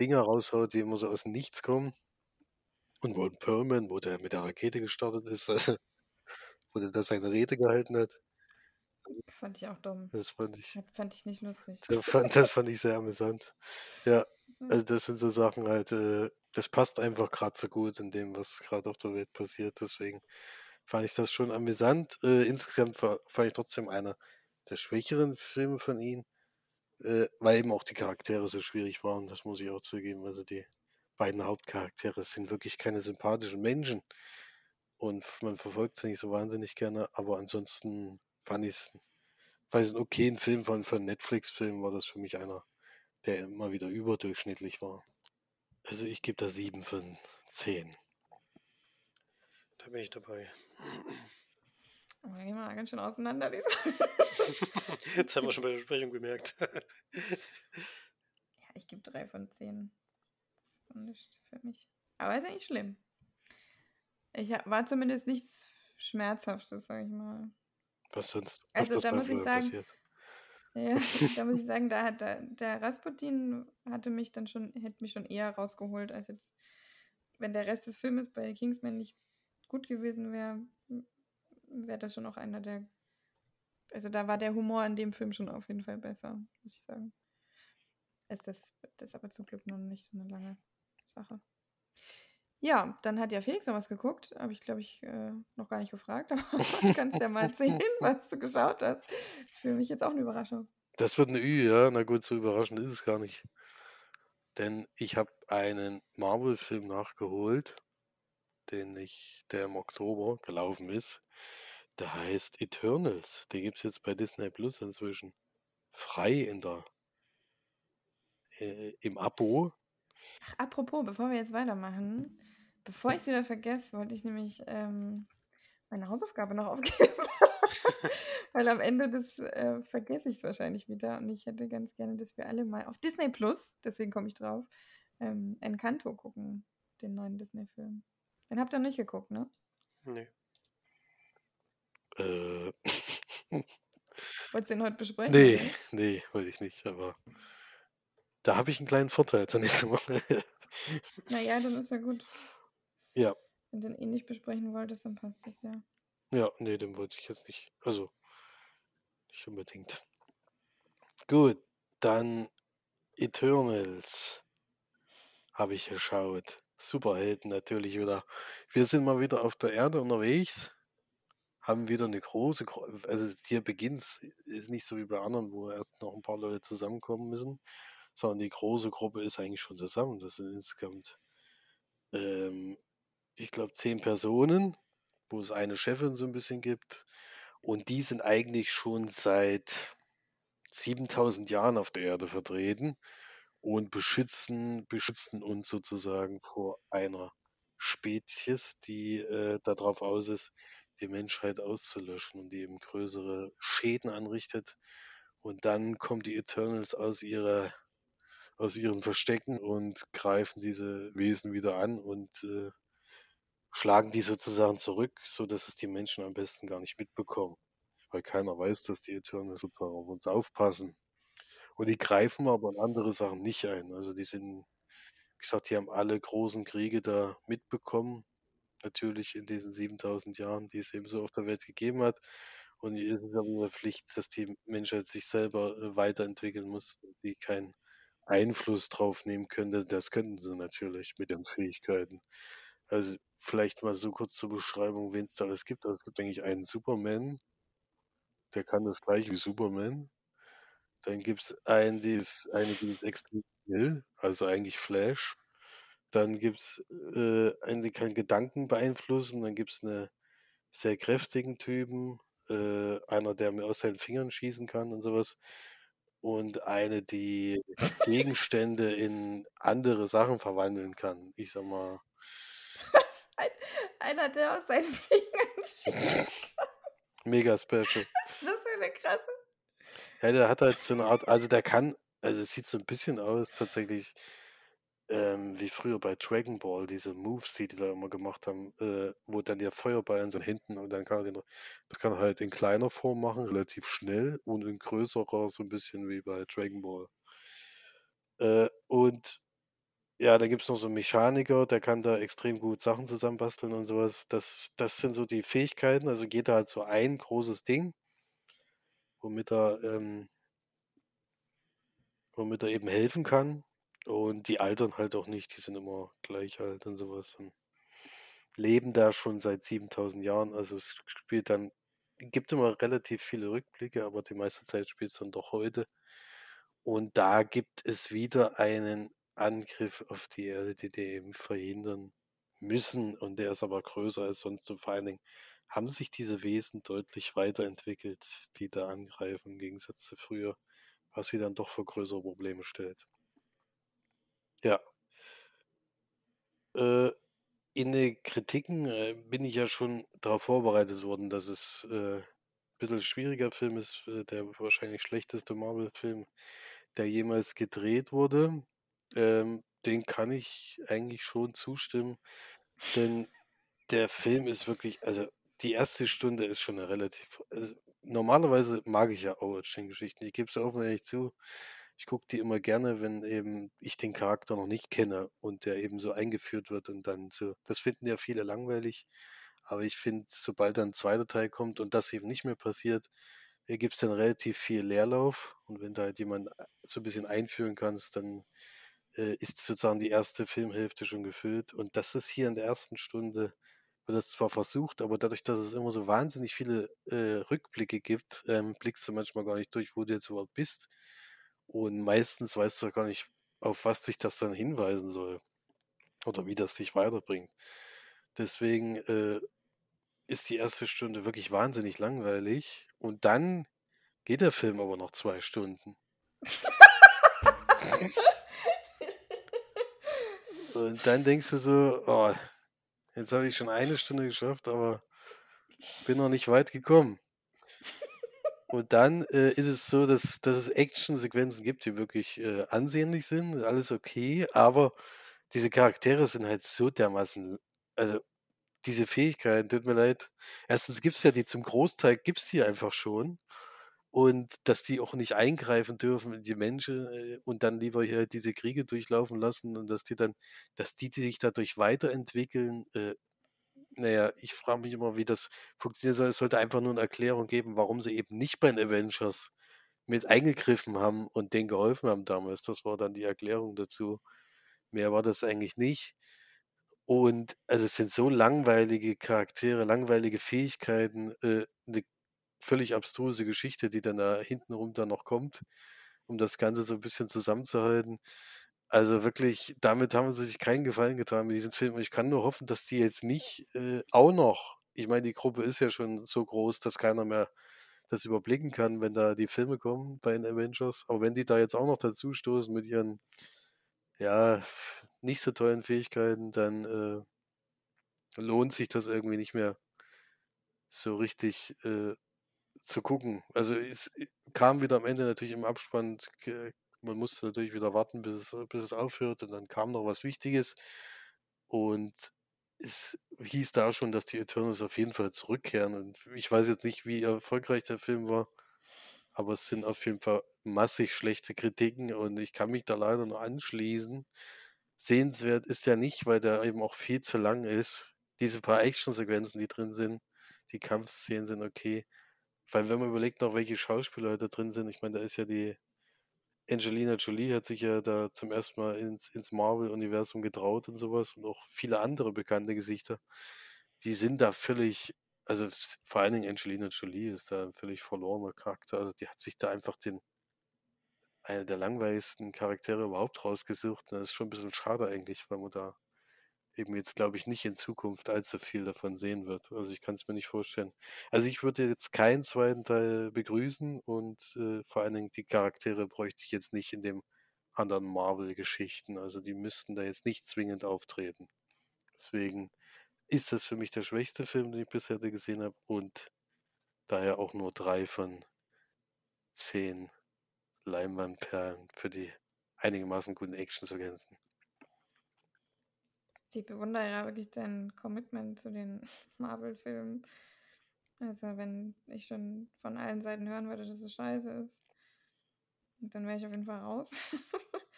Dinger raushaut, die immer so aus dem Nichts kommen. Und Ron Perlman, wo der mit der Rakete gestartet ist, also, wo der da seine Rede gehalten hat. Fand ich auch dumm. Das fand ich. Fand ich nicht lustig. Das fand, das fand ich sehr amüsant. Ja, also das sind so Sachen halt, äh, das passt einfach gerade so gut in dem, was gerade auf der Welt passiert. Deswegen fand ich das schon amüsant. Äh, insgesamt fand ich trotzdem einer der schwächeren Filme von ihm, äh, weil eben auch die Charaktere so schwierig waren. Das muss ich auch zugeben. Also die beiden Hauptcharaktere sind wirklich keine sympathischen Menschen. Und man verfolgt sie nicht so wahnsinnig gerne, aber ansonsten fand ich es fand einen okayen Film von, von Netflix-Filmen, war das für mich einer, der immer wieder überdurchschnittlich war. Also ich gebe da sieben von zehn. Da bin ich dabei. Oh, da gehen wir ganz schön auseinander. Jetzt haben wir schon bei der Besprechung gemerkt. ja, ich gebe drei von zehn. Das ist nicht für mich. Aber ist ja nicht schlimm. Ich war zumindest nichts Schmerzhaftes, sag ich mal. Was sonst also, da muss ich sagen, passiert. Ja, da muss ich sagen, da hat der, der Rasputin hatte mich dann schon, hätte mich schon eher rausgeholt, als jetzt, wenn der Rest des Filmes bei Kingsman nicht gut gewesen wäre, wäre das schon auch einer der. Also da war der Humor in dem Film schon auf jeden Fall besser, muss ich sagen. Ist das, das ist aber zum Glück noch nicht so eine lange Sache. Ja, dann hat ja Felix noch was geguckt. Habe ich, glaube ich, äh, noch gar nicht gefragt. Aber du kannst ja mal erzählen, was du geschaut hast. Für mich jetzt auch eine Überraschung. Das wird eine Ü, ja. Na gut, so überraschend ist es gar nicht. Denn ich habe einen Marvel-Film nachgeholt, den ich, der im Oktober gelaufen ist. Der heißt Eternals. Den gibt es jetzt bei Disney Plus inzwischen. Frei in der äh, im Abo. Ach, apropos, bevor wir jetzt weitermachen, Bevor ich es wieder vergesse, wollte ich nämlich ähm, meine Hausaufgabe noch aufgeben. Weil am Ende des äh, vergesse ich es wahrscheinlich wieder. Und ich hätte ganz gerne, dass wir alle mal auf Disney Plus, deswegen komme ich drauf, ähm, Encanto gucken, den neuen Disney-Film. Den habt ihr nicht geguckt, ne? Nee. Äh. Wolltest du den heute besprechen? Nee, nee, wollte ich nicht, aber da habe ich einen kleinen Vorteil zur nächsten Woche. naja, dann ist ja gut. Ja. Wenn du den eh nicht besprechen wolltest, dann passt das ja. Ja, nee, den wollte ich jetzt nicht. Also, nicht unbedingt. Gut, dann Eternals habe ich geschaut. Superhelden natürlich wieder. Wir sind mal wieder auf der Erde unterwegs, haben wieder eine große, also hier beginnt ist nicht so wie bei anderen, wo erst noch ein paar Leute zusammenkommen müssen, sondern die große Gruppe ist eigentlich schon zusammen. Das sind insgesamt ähm, ich glaube, zehn Personen, wo es eine Chefin so ein bisschen gibt. Und die sind eigentlich schon seit 7000 Jahren auf der Erde vertreten und beschützen, beschützen uns sozusagen vor einer Spezies, die äh, darauf aus ist, die Menschheit auszulöschen und die eben größere Schäden anrichtet. Und dann kommen die Eternals aus ihrer aus ihren Verstecken und greifen diese Wesen wieder an und äh, schlagen die sozusagen zurück, so dass es die Menschen am besten gar nicht mitbekommen. Weil keiner weiß, dass die Eternals sozusagen auf uns aufpassen. Und die greifen aber in andere Sachen nicht ein. Also die sind, wie gesagt, die haben alle großen Kriege da mitbekommen. Natürlich in diesen 7000 Jahren, die es eben so auf der Welt gegeben hat. Und es ist aber eine Pflicht, dass die Menschheit sich selber äh, weiterentwickeln muss sie keinen Einfluss drauf nehmen können. Das könnten sie natürlich mit ihren Fähigkeiten. Also vielleicht mal so kurz zur Beschreibung, wen es da alles gibt. Also es gibt eigentlich einen Superman, der kann das gleich wie Superman. Dann gibt es einen, die ist, eine, die ist extrem schnell, also eigentlich Flash. Dann gibt es äh, einen, der kann Gedanken beeinflussen. Dann gibt es eine sehr kräftigen Typen, äh, einer, der mir aus seinen Fingern schießen kann und sowas. Und eine, die Gegenstände in andere Sachen verwandeln kann. Ich sag mal, ein, einer, der aus seinen Fingern Mega special. Ist das für eine krasse? Ja, der hat halt so eine Art, also der kann, also es sieht so ein bisschen aus tatsächlich ähm, wie früher bei Dragon Ball, diese Moves, die die da immer gemacht haben, äh, wo dann der Feuerball in seinen Händen und dann kann er den, das kann er halt in kleiner Form machen, relativ schnell und in größerer, so ein bisschen wie bei Dragon Ball. Äh, und ja, da gibt es noch so einen Mechaniker, der kann da extrem gut Sachen zusammenbasteln und sowas. Das, das sind so die Fähigkeiten. Also geht da halt so ein großes Ding, womit er, ähm, womit er eben helfen kann. Und die altern halt auch nicht, die sind immer gleich alt und sowas. Und leben da schon seit 7000 Jahren. Also es spielt dann, gibt immer relativ viele Rückblicke, aber die meiste Zeit spielt es dann doch heute. Und da gibt es wieder einen Angriff auf die Erde, die die eben verhindern müssen. Und der ist aber größer als sonst. Und vor allen Dingen haben sich diese Wesen deutlich weiterentwickelt, die da angreifen, im Gegensatz zu früher, was sie dann doch vor größere Probleme stellt. Ja. Äh, in den Kritiken äh, bin ich ja schon darauf vorbereitet worden, dass es äh, ein bisschen schwieriger Film ist, äh, der wahrscheinlich schlechteste Marvel-Film, der jemals gedreht wurde. Ähm, den kann ich eigentlich schon zustimmen, denn der Film ist wirklich, also die erste Stunde ist schon eine relativ, also normalerweise mag ich ja Origin-Geschichten. Ich gebe es offen ehrlich zu. Ich gucke die immer gerne, wenn eben ich den Charakter noch nicht kenne und der eben so eingeführt wird und dann so. Das finden ja viele langweilig, aber ich finde, sobald dann ein zweiter Teil kommt und das eben nicht mehr passiert, gibt es dann relativ viel Leerlauf und wenn du halt jemanden äh, so ein bisschen einführen kannst, dann äh, ist sozusagen die erste Filmhälfte schon gefüllt. Und das ist hier in der ersten Stunde, wird das zwar versucht, aber dadurch, dass es immer so wahnsinnig viele äh, Rückblicke gibt, ähm, blickst du manchmal gar nicht durch, wo du jetzt überhaupt bist. Und meistens weißt du gar nicht, auf was sich das dann hinweisen soll. Oder wie das dich weiterbringt. Deswegen äh, ist die erste Stunde wirklich wahnsinnig langweilig. Und dann geht der Film aber noch zwei Stunden. Und dann denkst du so, oh, jetzt habe ich schon eine Stunde geschafft, aber bin noch nicht weit gekommen. Und dann äh, ist es so, dass, dass es Actionsequenzen gibt, die wirklich äh, ansehnlich sind, alles okay, aber diese Charaktere sind halt so dermaßen, also diese Fähigkeiten, tut mir leid. Erstens gibt es ja die zum Großteil, gibt es die einfach schon und dass die auch nicht eingreifen dürfen in die Menschen äh, und dann lieber hier diese Kriege durchlaufen lassen und dass die dann, dass die sich dadurch weiterentwickeln. Äh, naja, ich frage mich immer, wie das funktionieren soll. Es sollte einfach nur eine Erklärung geben, warum sie eben nicht bei den Avengers mit eingegriffen haben und denen geholfen haben damals. Das war dann die Erklärung dazu. Mehr war das eigentlich nicht. Und also es sind so langweilige Charaktere, langweilige Fähigkeiten, äh, eine völlig abstruse Geschichte, die dann da hintenrum dann noch kommt, um das Ganze so ein bisschen zusammenzuhalten. Also wirklich, damit haben sie sich keinen Gefallen getan mit diesem Film. Und ich kann nur hoffen, dass die jetzt nicht äh, auch noch, ich meine, die Gruppe ist ja schon so groß, dass keiner mehr das überblicken kann, wenn da die Filme kommen bei den Avengers. Aber wenn die da jetzt auch noch dazu stoßen mit ihren, ja, nicht so tollen Fähigkeiten, dann äh, lohnt sich das irgendwie nicht mehr so richtig äh, zu gucken. Also es äh, kam wieder am Ende natürlich im Abspann, man musste natürlich wieder warten, bis es, bis es aufhört und dann kam noch was Wichtiges. Und es hieß da schon, dass die Eternals auf jeden Fall zurückkehren. Und ich weiß jetzt nicht, wie erfolgreich der Film war, aber es sind auf jeden Fall massig schlechte Kritiken und ich kann mich da leider nur anschließen. Sehenswert ist der nicht, weil der eben auch viel zu lang ist. Diese paar Actionsequenzen, die drin sind, die Kampfszenen sind okay. Weil wenn man überlegt noch, welche Schauspieler da drin sind, ich meine, da ist ja die Angelina Jolie hat sich ja da zum ersten Mal ins, ins Marvel-Universum getraut und sowas und auch viele andere bekannte Gesichter, die sind da völlig, also vor allen Dingen Angelina Jolie ist da ein völlig verlorener Charakter. Also die hat sich da einfach den, einer der langweiligsten Charaktere überhaupt rausgesucht. Das ist schon ein bisschen schade eigentlich, weil man da eben jetzt, glaube ich, nicht in Zukunft allzu viel davon sehen wird. Also ich kann es mir nicht vorstellen. Also ich würde jetzt keinen zweiten Teil begrüßen und äh, vor allen Dingen die Charaktere bräuchte ich jetzt nicht in dem anderen Marvel-Geschichten. Also die müssten da jetzt nicht zwingend auftreten. Deswegen ist das für mich der schwächste Film, den ich bisher gesehen habe und daher auch nur drei von zehn Leinwandperlen für die einigermaßen guten Action-Sequenzen. Ich bewundere ja wirklich dein Commitment zu den Marvel-Filmen. Also, wenn ich schon von allen Seiten hören würde, dass es scheiße ist, dann wäre ich auf jeden Fall raus.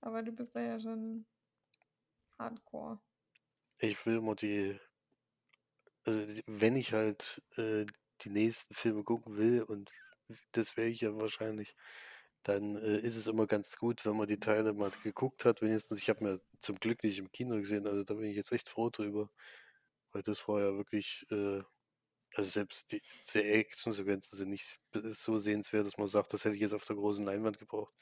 Aber du bist da ja schon hardcore. Ich will immer die, also wenn ich halt äh, die nächsten Filme gucken will, und das wäre ich ja wahrscheinlich, dann äh, ist es immer ganz gut, wenn man die Teile mal geguckt hat. Wenigstens, ich habe mir zum Glück nicht im Kino gesehen, also da bin ich jetzt echt froh drüber, weil das war ja wirklich, äh, also selbst die, die Action-Sequenzen sind nicht so sehenswert, dass man sagt, das hätte ich jetzt auf der großen Leinwand gebraucht.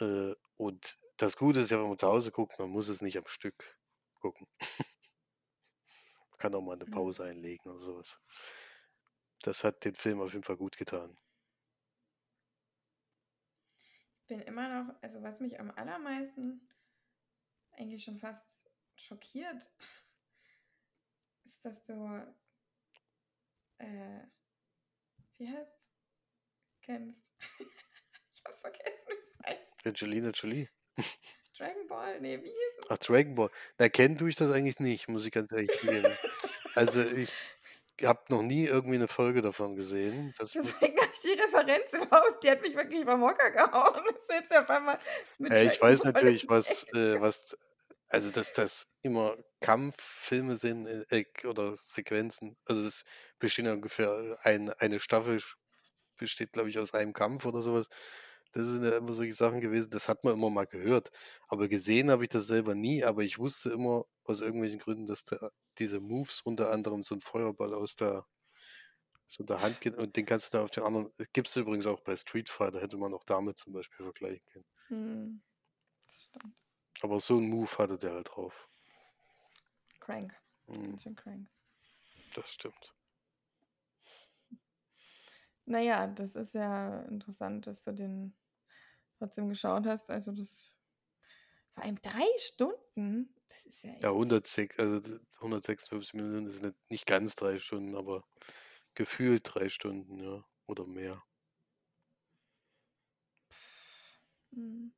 Äh, und das Gute ist ja, wenn man zu Hause guckt, man muss es nicht am Stück gucken. man kann auch mal eine Pause einlegen oder sowas. Das hat den Film auf jeden Fall gut getan. Ich bin immer noch, also was mich am allermeisten eigentlich schon fast schockiert, ist, dass du, äh, wie heißt kennst. ich hab's vergessen, wie es heißt. Angelina Jolie. Dragon Ball, nee, wie? Ach, Dragon Ball. Na, kennen tue ich das eigentlich nicht, muss ich ganz ehrlich zugeben. Also ich habe noch nie irgendwie eine Folge davon gesehen. Deswegen habe ich die Referenz überhaupt, die hat mich wirklich vom Hocker gehauen. Mit äh, ich weiß natürlich, was, äh, was, also dass das immer Kampffilme sind äh, oder Sequenzen. Also das besteht ja ungefähr ein, eine Staffel besteht, glaube ich, aus einem Kampf oder sowas. Das sind ja immer solche Sachen gewesen, das hat man immer mal gehört. Aber gesehen habe ich das selber nie, aber ich wusste immer aus irgendwelchen Gründen, dass der, diese Moves unter anderem so ein Feuerball aus der, so der Hand geht und den kannst du da auf den anderen. Gibt es übrigens auch bei Street Fighter, hätte man auch damit zum Beispiel vergleichen können. Hm, das stimmt. Aber so einen Move hatte der halt drauf. Crank. Hm. Crank. Das stimmt. Naja, das ist ja interessant, dass du den trotzdem geschaut hast. Also das vor allem drei Stunden. Das ist ja Ja, 106, also 156 Minuten ist nicht, nicht ganz drei Stunden, aber gefühlt drei Stunden, ja. Oder mehr. Hm.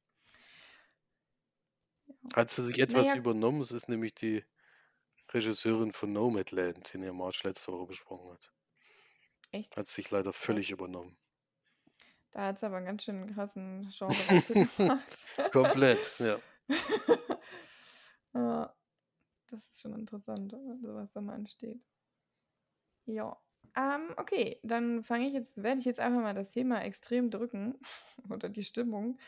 Hat sie sich etwas Naja, übernommen? Es ist nämlich die Regisseurin von Nomadland, den ihr March letzte Woche besprochen hat. Echt? Hat sich leider völlig übernommen. Da hat es aber einen ganz schön krassen Genrewechsel gemacht. Komplett, ja. ja. Das ist schon interessant, also was da mal ansteht. Ja. Ähm, okay, dann fange ich jetzt, werde ich jetzt einfach mal das Thema extrem drücken oder die Stimmung.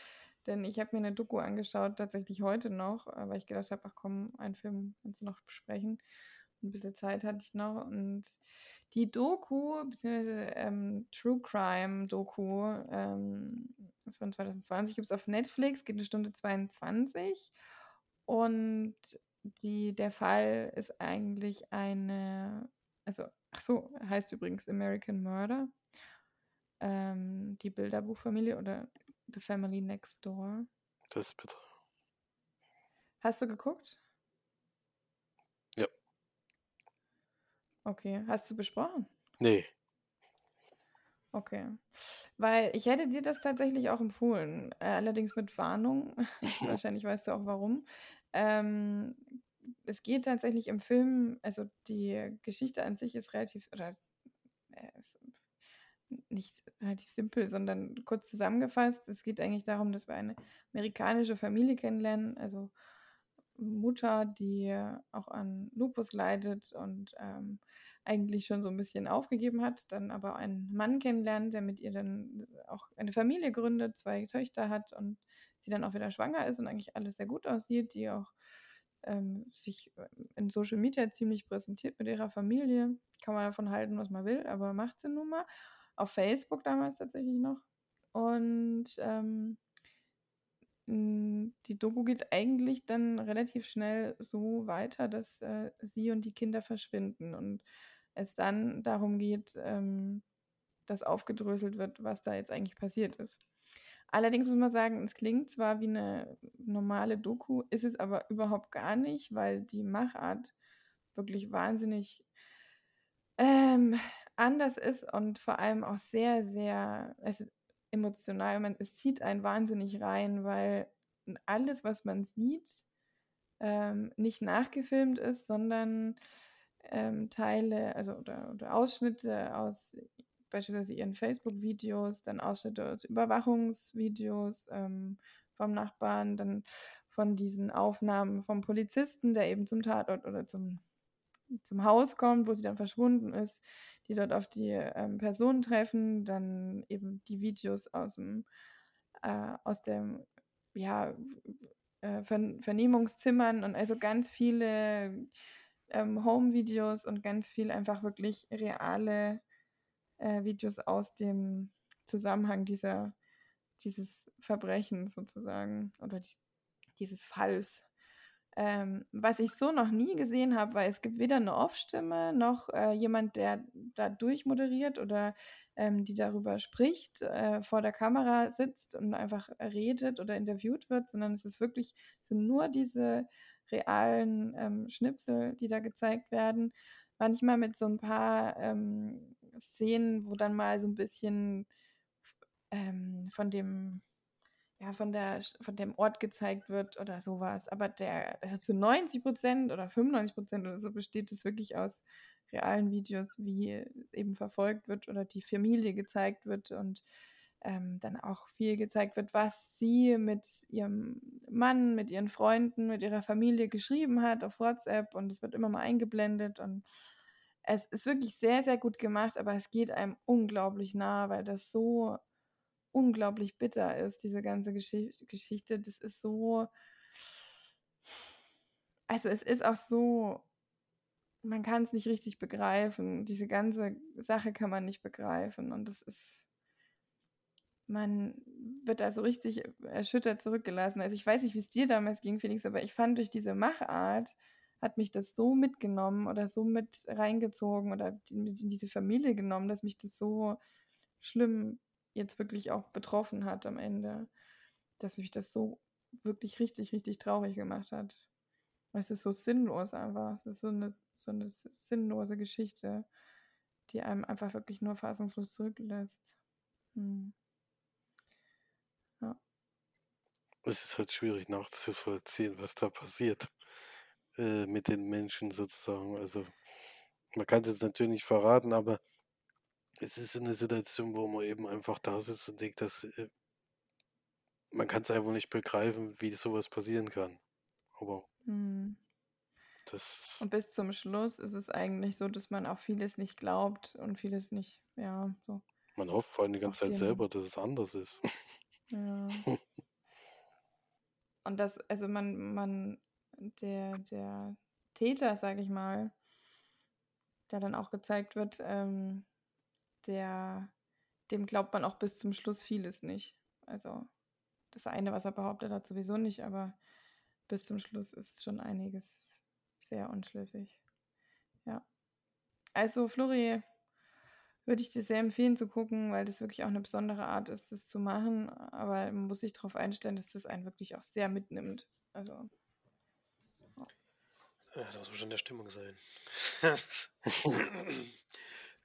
Denn ich habe mir eine Doku angeschaut, tatsächlich heute noch, weil ich gedacht habe, ach komm, einen Film kannst du noch besprechen. Ein bisschen Zeit hatte ich noch. Und die Doku, beziehungsweise ähm, True Crime Doku, ähm, das von 2020, gibt es auf Netflix, geht eine Stunde 22. Und die, der Fall ist eigentlich eine, also, ach so, heißt übrigens American Murder. Ähm, die Bilderbuchfamilie oder The Family Next Door. Das ist bitter. Hast du geguckt? Okay. Hast du besprochen? Nee. Okay. Weil ich hätte dir das tatsächlich auch empfohlen, äh, allerdings mit Warnung. Wahrscheinlich weißt du auch warum. Ähm, es geht tatsächlich im Film, also die Geschichte an sich ist relativ, oder äh, nicht relativ simpel, sondern kurz zusammengefasst. Es geht eigentlich darum, dass wir eine amerikanische Familie kennenlernen, also Mutter, die auch an Lupus leidet und ähm, eigentlich schon so ein bisschen aufgegeben hat, dann aber einen Mann kennenlernt, der mit ihr dann auch eine Familie gründet, zwei Töchter hat und sie dann auch wieder schwanger ist und eigentlich alles sehr gut aussieht, die auch ähm, sich äh, in Social Media ziemlich präsentiert mit ihrer Familie. Kann man davon halten, was man will, aber macht sie nun mal. Auf Facebook damals tatsächlich noch. Und ähm, hm, die Doku geht eigentlich dann relativ schnell so weiter, dass äh, sie und die Kinder verschwinden und es dann darum geht, ähm, dass aufgedröselt wird, was da jetzt eigentlich passiert ist. Allerdings muss man sagen, es klingt zwar wie eine normale Doku, ist es aber überhaupt gar nicht, weil die Machart wirklich wahnsinnig ähm, anders ist und vor allem auch sehr, sehr also, emotional. Man, es zieht einen wahnsinnig rein, weil alles, was man sieht, ähm, nicht nachgefilmt ist, sondern ähm, Teile, also oder, oder Ausschnitte aus beispielsweise ihren Facebook-Videos, dann Ausschnitte aus Überwachungsvideos ähm, vom Nachbarn, dann von diesen Aufnahmen vom Polizisten, der eben zum Tatort oder zum, zum Haus kommt, wo sie dann verschwunden ist, die dort auf die ähm, Person treffen, dann eben die Videos aus dem, äh, aus dem, ja, äh, Vernehmungszimmern und also ganz viele ähm, Home-Videos und ganz viel einfach wirklich reale äh, Videos aus dem Zusammenhang dieser, dieses Verbrechens sozusagen oder die, dieses Falls. Ähm, was ich so noch nie gesehen habe, weil es gibt weder eine Off-Stimme noch äh, jemand, der da durchmoderiert oder ähm, die darüber spricht, äh, vor der Kamera sitzt und einfach redet oder interviewt wird, sondern es ist wirklich, es sind nur diese realen ähm, Schnipsel, die da gezeigt werden. Manchmal mit so ein paar ähm, Szenen, wo dann mal so ein bisschen ähm, von dem ja, von, der, von dem Ort gezeigt wird oder sowas. Aber der, also zu 90 Prozent oder 95 Prozent oder so besteht es wirklich aus realen Videos, wie es eben verfolgt wird oder die Familie gezeigt wird und ähm, dann auch viel gezeigt wird, was sie mit ihrem Mann, mit ihren Freunden, mit ihrer Familie geschrieben hat auf WhatsApp und es wird immer mal eingeblendet und es ist wirklich sehr, sehr gut gemacht, aber es geht einem unglaublich nah, weil das so unglaublich bitter ist, diese ganze Geschichte. Geschichte. Das ist so. Also, es ist auch so. Man kann es nicht richtig begreifen. Diese ganze Sache kann man nicht begreifen. Und es ist. Man wird da so richtig erschüttert zurückgelassen. Also, ich weiß nicht, wie es dir damals ging, Felix, aber ich fand durch diese Machart hat mich das so mitgenommen oder so mit reingezogen oder in diese Familie genommen, dass mich das so schlimm jetzt wirklich auch betroffen hat am Ende, dass mich das so wirklich richtig, richtig traurig gemacht hat. Es ist so sinnlos einfach. Es ist so eine, so eine sinnlose Geschichte, die einem einfach wirklich nur fassungslos zurücklässt. Hm. Ja. Es ist halt schwierig nachzuvollziehen, was da passiert äh, mit den Menschen sozusagen. Also man kann es jetzt natürlich nicht verraten, aber es ist eine Situation, wo man eben einfach da sitzt und denkt, dass äh, man kann es einfach nicht begreifen, wie sowas passieren kann. Aber Mhm. das Und bis zum Schluss ist es eigentlich so, dass man auch vieles nicht glaubt und vieles nicht, ja, so man hofft vor allem die ganze Zeit selber, dass es anders ist. ja. Und das, also man, man, der, der Täter, sage ich mal, der dann auch gezeigt wird, ähm, der, dem glaubt man auch bis zum Schluss vieles nicht. Also das eine, was er behauptet hat, sowieso nicht, aber bis zum Schluss ist schon einiges sehr unschlüssig. Ja. Also, Flori, würde ich dir sehr empfehlen zu gucken, weil das wirklich auch eine besondere Art ist, das zu machen. Aber man muss sich darauf einstellen, dass das einen wirklich auch sehr mitnimmt. Also. Ja, das muss schon der Stimmung sein.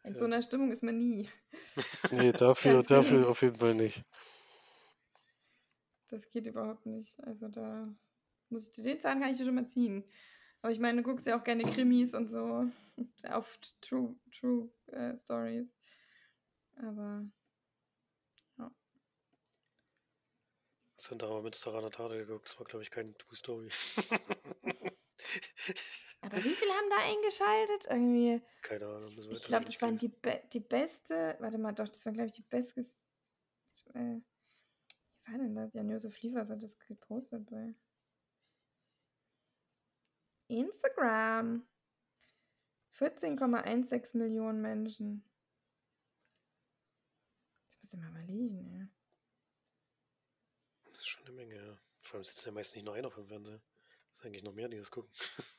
In so einer Stimmung ist man nie. Nee, dafür, dafür auf jeden Fall nicht. Das geht überhaupt nicht. Also da muss ich dir den Zahn kann ich dir schon mal ziehen. Aber ich meine, du guckst ja auch gerne Krimis und so auf True, True äh, Stories. Aber ja. Was haben da mit Starana Tate geguckt? Das war, glaube ich, keine True Story. Aber wie viele haben da eingeschaltet? Irgendwie. Keine Ahnung. müssen wir Ich glaube, das waren lesen. die, be die beste. Warte mal, doch, das war, glaube ich, die beste. Äh, wie war denn das? Jan Josef Liefers hat das gepostet bei Instagram. 14,16 Millionen Menschen. Das müsste mal überlegen, ey. Das ist schon eine Menge, ja. Vor allem sitzt ja meist nicht nur einer vom Fernseher. Das ist eigentlich noch mehr, die das gucken.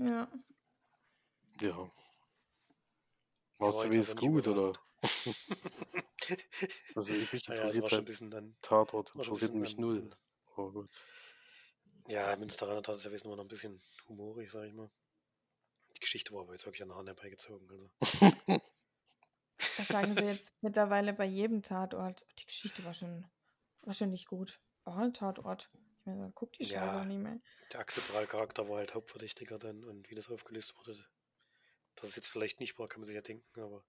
Ja. Ja. Ja, Warst war du jetzt wenigstens gut, oder? Also ich mich Naja, interessiert ein halt bisschen dann, Tatort, ein interessiert bisschen mich dann, null. Aber gut. Ja, Münsteraner Tatsache ist nur noch ein bisschen humorig, sag ich mal. Die Geschichte war aber jetzt wirklich an den Haaren herbeigezogen. Also. Das sagen sie jetzt mittlerweile bei jedem Tatort. Die Geschichte war schon, war schon nicht gut. Oh, Tatort. Ich meine, guck die Scheiße Ja. auch nicht mehr. Der Axel Brahl-Charakter war halt Hauptverdächtiger dann und wie das aufgelöst wurde, dass es jetzt vielleicht nicht war, kann man sich ja denken, aber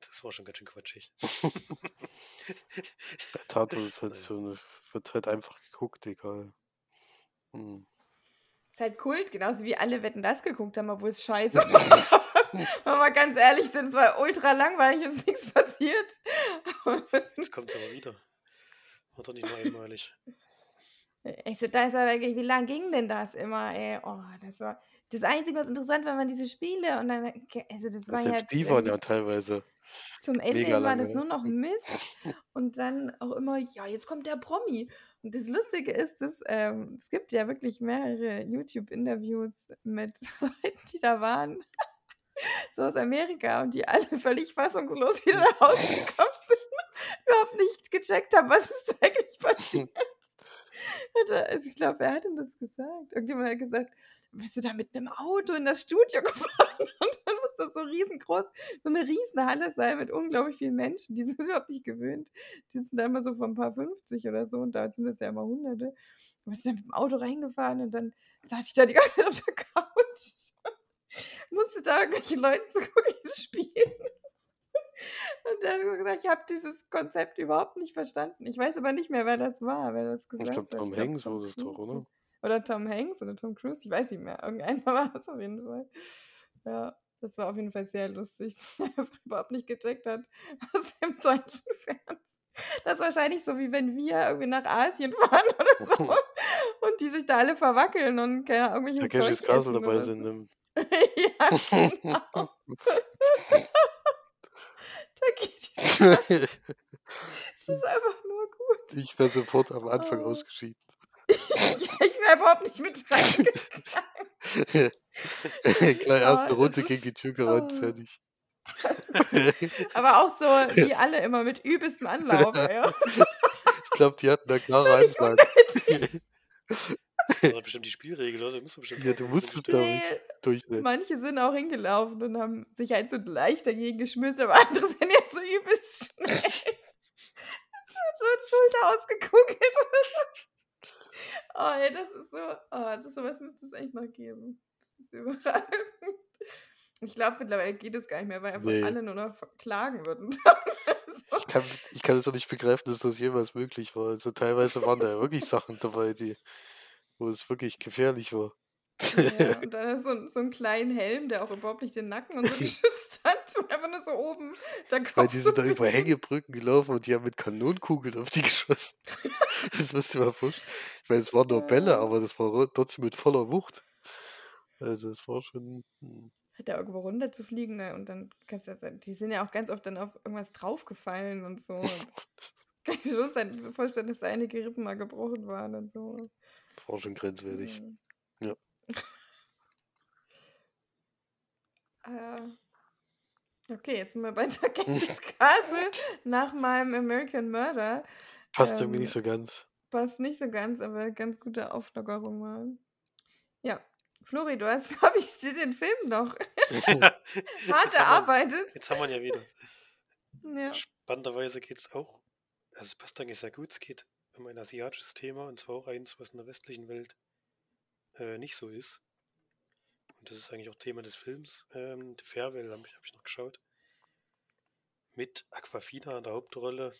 das war schon ganz schön quatschig. Der Tatort ist halt so eine, wird halt einfach geguckt, egal. Hm. Ist halt Kult, genauso wie alle Wetten das geguckt haben, obwohl es scheiße war. Wenn wir mal ganz ehrlich sind, es war ultra langweilig und ist nichts passiert. Jetzt kommt es aber wieder. War doch nicht nur einmalig. Ich so, da ist aber wirklich, wie lang ging denn das immer, ey? Oh, das war das Einzige, was interessant war, waren diese Spiele und dann, also das war ja Selbst die waren ja teilweise. zum Ende mega war lange, das ne? nur noch Mist und dann auch immer, ja, jetzt kommt der Promi. Und das Lustige ist, dass, ähm, es gibt ja wirklich mehrere YouTube-Interviews mit Leuten, die da waren, so aus Amerika und die alle völlig fassungslos wieder nach Hause gekommen sind, überhaupt nicht gecheckt haben, was ist eigentlich passiert. Und Also ich glaube, wer hat denn das gesagt? Irgendjemand hat gesagt, bist du da mit einem Auto in das Studio gefahren? Und dann muss das so riesengroß, so eine riesen Halle sein mit unglaublich vielen Menschen. Die sind überhaupt nicht gewöhnt. Die sitzen da immer so von ein paar 50 oder so und da sind das ja immer Hunderte. Du bist dann mit dem Auto reingefahren und dann saß ich da die ganze Zeit auf der Couch. Musste da irgendwelche Leuten zugucken, die es spielen. Und dann hat er gesagt, ich habe dieses Konzept überhaupt nicht verstanden. Ich weiß aber nicht mehr, wer das war, wer das gesagt Ich glaube, hat. Tom glaub, Hanks war das doch, oder? Oder Tom Hanks oder Tom Cruise, ich weiß nicht mehr. Irgendeiner war es auf jeden Fall. Ja, das war auf jeden Fall sehr lustig, dass er einfach überhaupt nicht gecheckt hat, was im deutschen Fernsehen. Das ist wahrscheinlich so, wie wenn wir irgendwie nach Asien fahren oder so und die sich da alle verwackeln und keine Ahnung, irgendwelches Takeshis Zeug Castle essen dabei sind. ja, genau. Das ist einfach nur gut. ich wäre sofort am Anfang Oh. ausgeschieden. Ich wäre überhaupt nicht mit reingegangen. Gleich erste Oh, Runde gegen die Tür gerannt, Oh. fertig. Aber auch so, wie alle immer mit übelstem Anlauf. Ja. ich glaube, die hatten da klare Ansagen. Das war bestimmt die Spielregel, oder? Du bestimmt Ja, du musstest da- glaub Durchrennen. manche sind auch hingelaufen und haben sich halt so leicht dagegen geschmissen, aber andere sind jetzt so übelst schnell. so die Schulter ausgekugelt oder so. Oh, ey, das ist so, oh, das, sowas müsste es echt noch geben. Das ist überragend. Ich glaube, mittlerweile geht es gar nicht mehr, weil einfach Nee. alle nur noch klagen würden. so. Ich kann, ich kann es auch nicht begreifen, dass das jemals möglich war. Also teilweise waren da ja wirklich Sachen dabei, die, wo es wirklich gefährlich war. Ja, und dann so, ein- so einen kleinen Helm, der auch überhaupt nicht den Nacken und so geschützt hat. Und einfach nur so oben. Weil die so sind da über. Hängebrücken gelaufen und die haben mit Kanonenkugeln auf die geschossen. Das musst du dir mal vorstellen. Ich meine, es waren nur Bälle, Ja. aber das war ro- trotzdem mit voller Wucht. Also es war schon. hm. Hat er irgendwo runter zu fliegen, ne? Und dann kannst du ja die sind ja auch ganz oft dann auf irgendwas draufgefallen und so. Kann ich mir schon vorstellen, dass da einige Rippen mal gebrochen waren und so. Das war schon grenzwertig. Mhm. Ja. Äh, okay, jetzt sind wir bei Takeshis Castle nach meinem American Murder. Passt irgendwie Ähm, nicht so ganz. Passt nicht so ganz, aber ganz gute Auflockerung mal. Ja. Flori, du hast, glaube ich, dir den Film noch hart erarbeitet. Jetzt haben wir ihn ja wieder. Ja. Spannenderweise geht es auch, also es passt eigentlich sehr gut, es geht um ein asiatisches Thema und zwar auch eins, was in der westlichen Welt äh, nicht so ist. Und das ist eigentlich auch Thema des Films. Ähm, The Farewell habe ich, hab ich noch geschaut. Mit Aquafina in der Hauptrolle.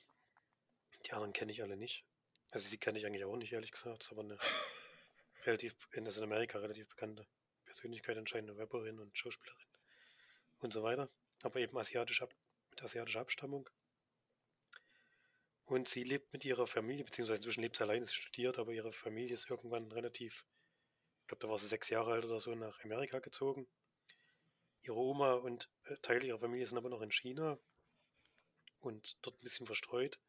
Die anderen kenne ich alle nicht. Also die kenne ich eigentlich auch nicht, ehrlich gesagt. Das ist aber eine relativ, das in Amerika relativ bekannte Persönlichkeit, anscheinend eine Rapperin und Schauspielerin und so weiter. Aber eben asiatisch ab, mit asiatischer Abstammung. Und sie lebt mit ihrer Familie, beziehungsweise inzwischen lebt sie alleine, sie studiert, aber ihre Familie ist irgendwann relativ, ich glaube, da war sie sechs Jahre alt oder so, nach Amerika gezogen. Ihre Oma und äh, Teile ihrer Familie sind aber noch in China und dort ein bisschen verstreut.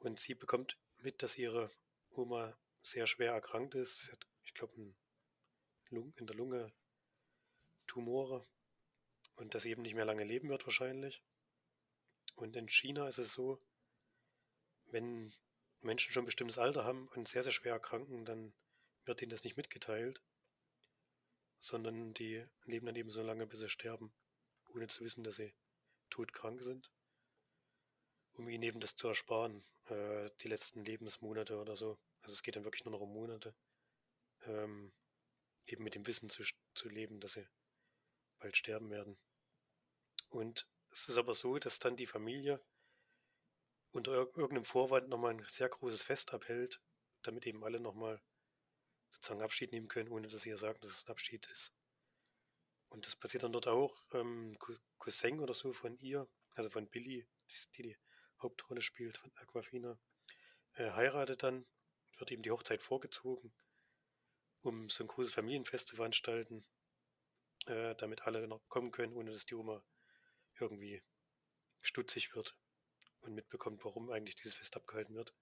Und sie bekommt mit, dass ihre Oma sehr schwer erkrankt ist. Sie hat, ich glaube, in, der Lunge Tumore und dass sie eben nicht mehr lange leben wird wahrscheinlich. Und in China ist es so, wenn Menschen schon ein bestimmtes Alter haben und sehr, sehr schwer erkranken, dann wird denen das nicht mitgeteilt, sondern die leben dann eben so lange, bis sie sterben, ohne zu wissen, dass sie todkrank sind, um ihnen eben das zu ersparen, äh, die letzten Lebensmonate oder so. Also es geht dann wirklich nur noch um Monate, ähm, eben mit dem Wissen zu, zu leben, dass sie bald sterben werden. Und es ist aber so, dass dann die Familie unter irgendeinem Vorwand nochmal ein sehr großes Fest abhält, damit eben alle nochmal sozusagen Abschied nehmen können, ohne dass sie ja sagen, dass es ein Abschied ist. Und das passiert dann dort auch. Ähm, Cousin oder so von ihr, also von Billy, die die Hauptrolle spielt, von Aquafina, äh, heiratet dann, wird ihm die Hochzeit vorgezogen, um so ein großes Familienfest zu veranstalten, äh, damit alle noch kommen können, ohne dass die Oma irgendwie stutzig wird und mitbekommt, warum eigentlich dieses Fest abgehalten wird.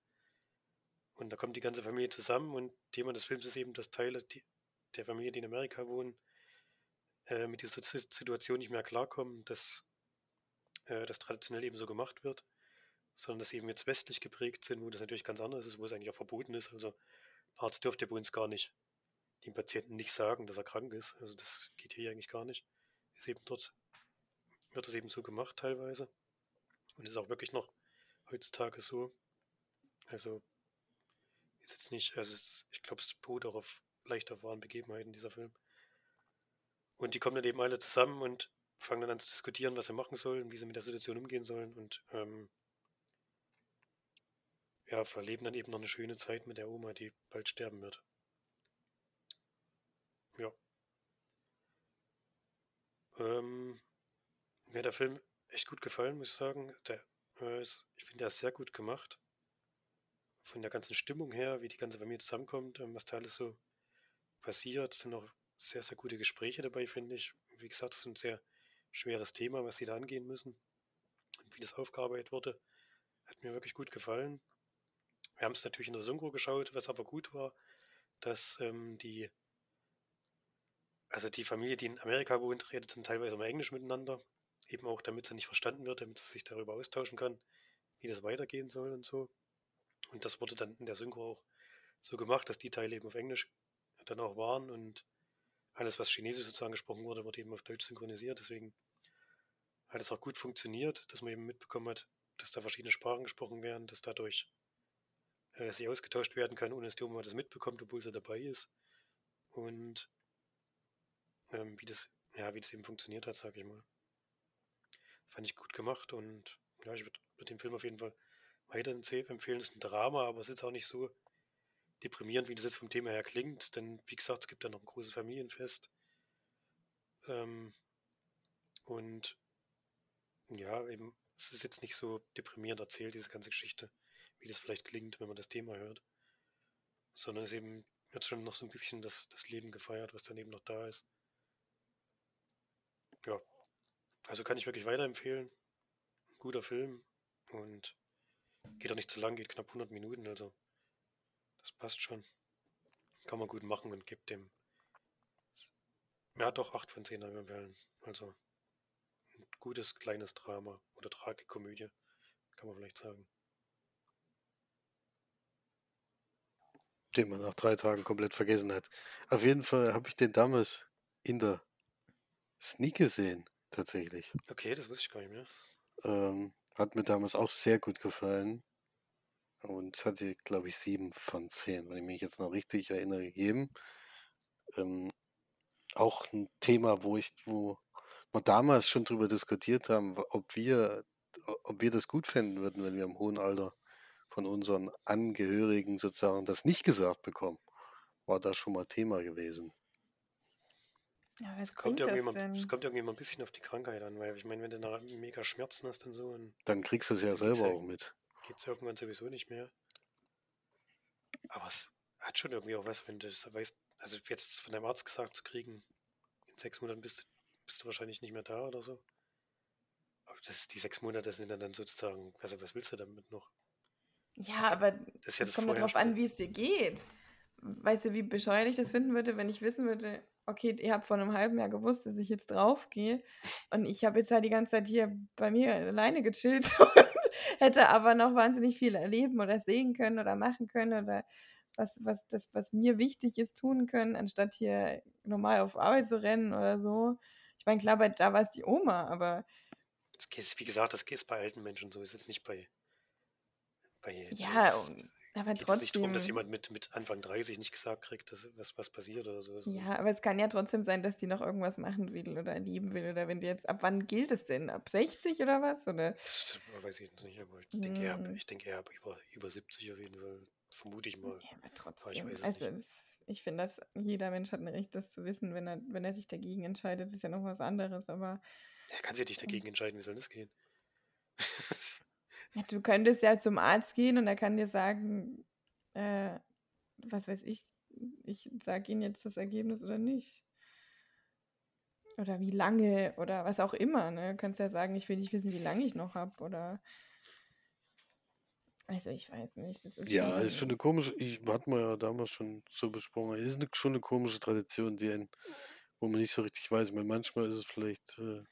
Und da kommt die ganze Familie zusammen und Thema des Films ist eben, dass Teile der Familie, die in Amerika wohnen, äh, mit dieser Situation nicht mehr klarkommen, dass äh, das traditionell eben so gemacht wird, sondern dass sie eben jetzt westlich geprägt sind, wo das natürlich ganz anders ist, wo es eigentlich auch verboten ist. Also Arzt dürfte bei uns gar nicht dem Patienten nicht sagen, dass er krank ist. Also das geht hier eigentlich gar nicht. Ist eben dort, wird das eben so gemacht teilweise. Und ist auch wirklich noch heutzutage so. Also ist jetzt nicht, also ist, ich glaube, es beruht auch auf leicht erfahrenen Begebenheiten, dieser Film. Und die kommen dann eben alle zusammen und fangen dann an zu diskutieren, was sie machen sollen, wie sie mit der Situation umgehen sollen und ähm, ja, verleben dann eben noch eine schöne Zeit mit der Oma, die bald sterben wird. Ja. Ähm, mir hat der Film echt gut gefallen, muss ich sagen. Der, äh, ist, ich finde, der ist sehr gut gemacht. Von der ganzen Stimmung her, wie die ganze Familie zusammenkommt, ähm, was da alles so passiert, sind auch sehr, sehr gute Gespräche dabei, finde ich. Wie gesagt, es ist ein sehr schweres Thema, was sie da angehen müssen. Und wie das aufgearbeitet wurde, hat mir wirklich gut gefallen. Wir haben es natürlich in der Synchro geschaut, was aber gut war, dass ähm, die, also die Familie, die in Amerika wohnt, redet dann teilweise immer Englisch miteinander. Eben auch, damit sie nicht verstanden wird, damit sie sich darüber austauschen kann, wie das weitergehen soll und so. Und das wurde dann in der Synchro auch so gemacht, dass die Teile eben auf Englisch dann auch waren und alles, was Chinesisch sozusagen gesprochen wurde, wurde eben auf Deutsch synchronisiert. Deswegen hat es auch gut funktioniert, dass man eben mitbekommen hat, dass da verschiedene Sprachen gesprochen werden, dass dadurch äh, sie ausgetauscht werden kann, ohne dass die Oma das mitbekommt, obwohl sie dabei ist. Und ähm, wie das, ja, wie das eben funktioniert hat, sage ich mal. Fand ich gut gemacht und ja, ich würde würd den Film auf jeden Fall weiter empfehlen. Es ist ein Drama, aber es ist auch nicht so deprimierend, wie das jetzt vom Thema her klingt, denn wie gesagt, es gibt da noch ein großes Familienfest. Ähm, und ja, eben, es ist jetzt nicht so deprimierend erzählt, diese ganze Geschichte, wie das vielleicht klingt, wenn man das Thema hört. Sondern es eben wird schon noch so ein bisschen das, das Leben gefeiert, was dann eben noch da ist. Ja, also kann ich wirklich weiterempfehlen. Guter Film und geht auch nicht zu lang, geht knapp 100 Minuten, also das passt schon. Kann man gut machen und gibt dem. Er hat doch 8 von 10 Wellen. Also ein gutes kleines Drama oder Tragikomödie, kann man vielleicht sagen. Den man nach drei Tagen komplett vergessen hat. Auf jeden Fall habe ich den damals in der Sneak gesehen, tatsächlich. Okay, das wusste ich gar nicht mehr. Ähm, hat mir damals auch sehr gut gefallen. Und hatte, glaube ich, sieben von zehn, wenn ich mich jetzt noch richtig erinnere, gegeben. Ähm, auch ein Thema, wo ich, wo wir damals schon drüber diskutiert haben, ob wir, ob wir das gut finden würden, wenn wir im hohen Alter von unseren Angehörigen sozusagen das nicht gesagt bekommen. War da schon mal Thema gewesen. Ja, was Es kommt, bringt das irgendwie mal, es denn? kommt irgendwie mal ein bisschen auf die Krankheit an, weil ich meine, wenn du da mega Schmerzen hast und so, dann Dann kriegst du es ja selber ja, auch mit. geht's irgendwann sowieso nicht mehr. Aber es hat schon irgendwie auch was, wenn du das weißt, also jetzt von deinem Arzt gesagt zu kriegen, in sechs Monaten bist, du- bist du wahrscheinlich nicht mehr da oder so. Aber das, die sechs Monate sind dann, dann sozusagen, also was willst du damit noch? Ja, aber Das ja es das kommt ja drauf Vorherrschende. an, wie es dir geht. Weißt du, wie bescheuert ich das finden würde, wenn ich wissen würde, okay, ihr habt vor einem halben Jahr gewusst, dass ich jetzt draufgehe und ich habe jetzt halt die ganze Zeit hier bei mir alleine gechillt und hätte aber noch wahnsinnig viel erleben oder sehen können oder machen können oder was, was, das, was mir wichtig ist, tun können, anstatt hier normal auf Arbeit zu rennen oder so. Ich meine, klar, bei, da war es die Oma, aber. Das ist, wie gesagt, das ist bei alten Menschen so, ist jetzt nicht bei. bei ja, das, aber geht trotzdem. Es nicht darum, dass jemand mit, mit Anfang 30 nicht gesagt kriegt, dass was, was passiert oder so. Ja, aber es kann ja trotzdem sein, dass die noch irgendwas machen will oder lieben will. Oder wenn die jetzt, ab wann gilt es denn? Ab 60 oder was? Oder? Das weiß ich nicht, aber ich denke hm. eher, ich denke eher über, über 70 auf jeden Fall. Vermute ich mal. Ja, aber trotzdem. Aber ich also, das, ich finde, dass jeder Mensch hat ein Recht, das zu wissen. Wenn er, wenn er sich dagegen entscheidet, ist ja noch was anderes. Aber. Er kann sich nicht dagegen entscheiden, wie soll das gehen? Ja, du könntest ja zum Arzt gehen und er kann dir sagen, äh, was weiß ich, ich sage Ihnen jetzt das Ergebnis oder nicht. Oder wie lange oder was auch immer. Ne? Du kannst ja sagen, ich will nicht wissen, wie lange ich noch habe oder. Also ich weiß nicht. Das ist ja, es ist schon eine komische, ich hatten wir ja damals schon so besprochen, es ist eine, schon eine komische Tradition, die ein, wo man nicht so richtig weiß. Weil manchmal ist es vielleicht äh,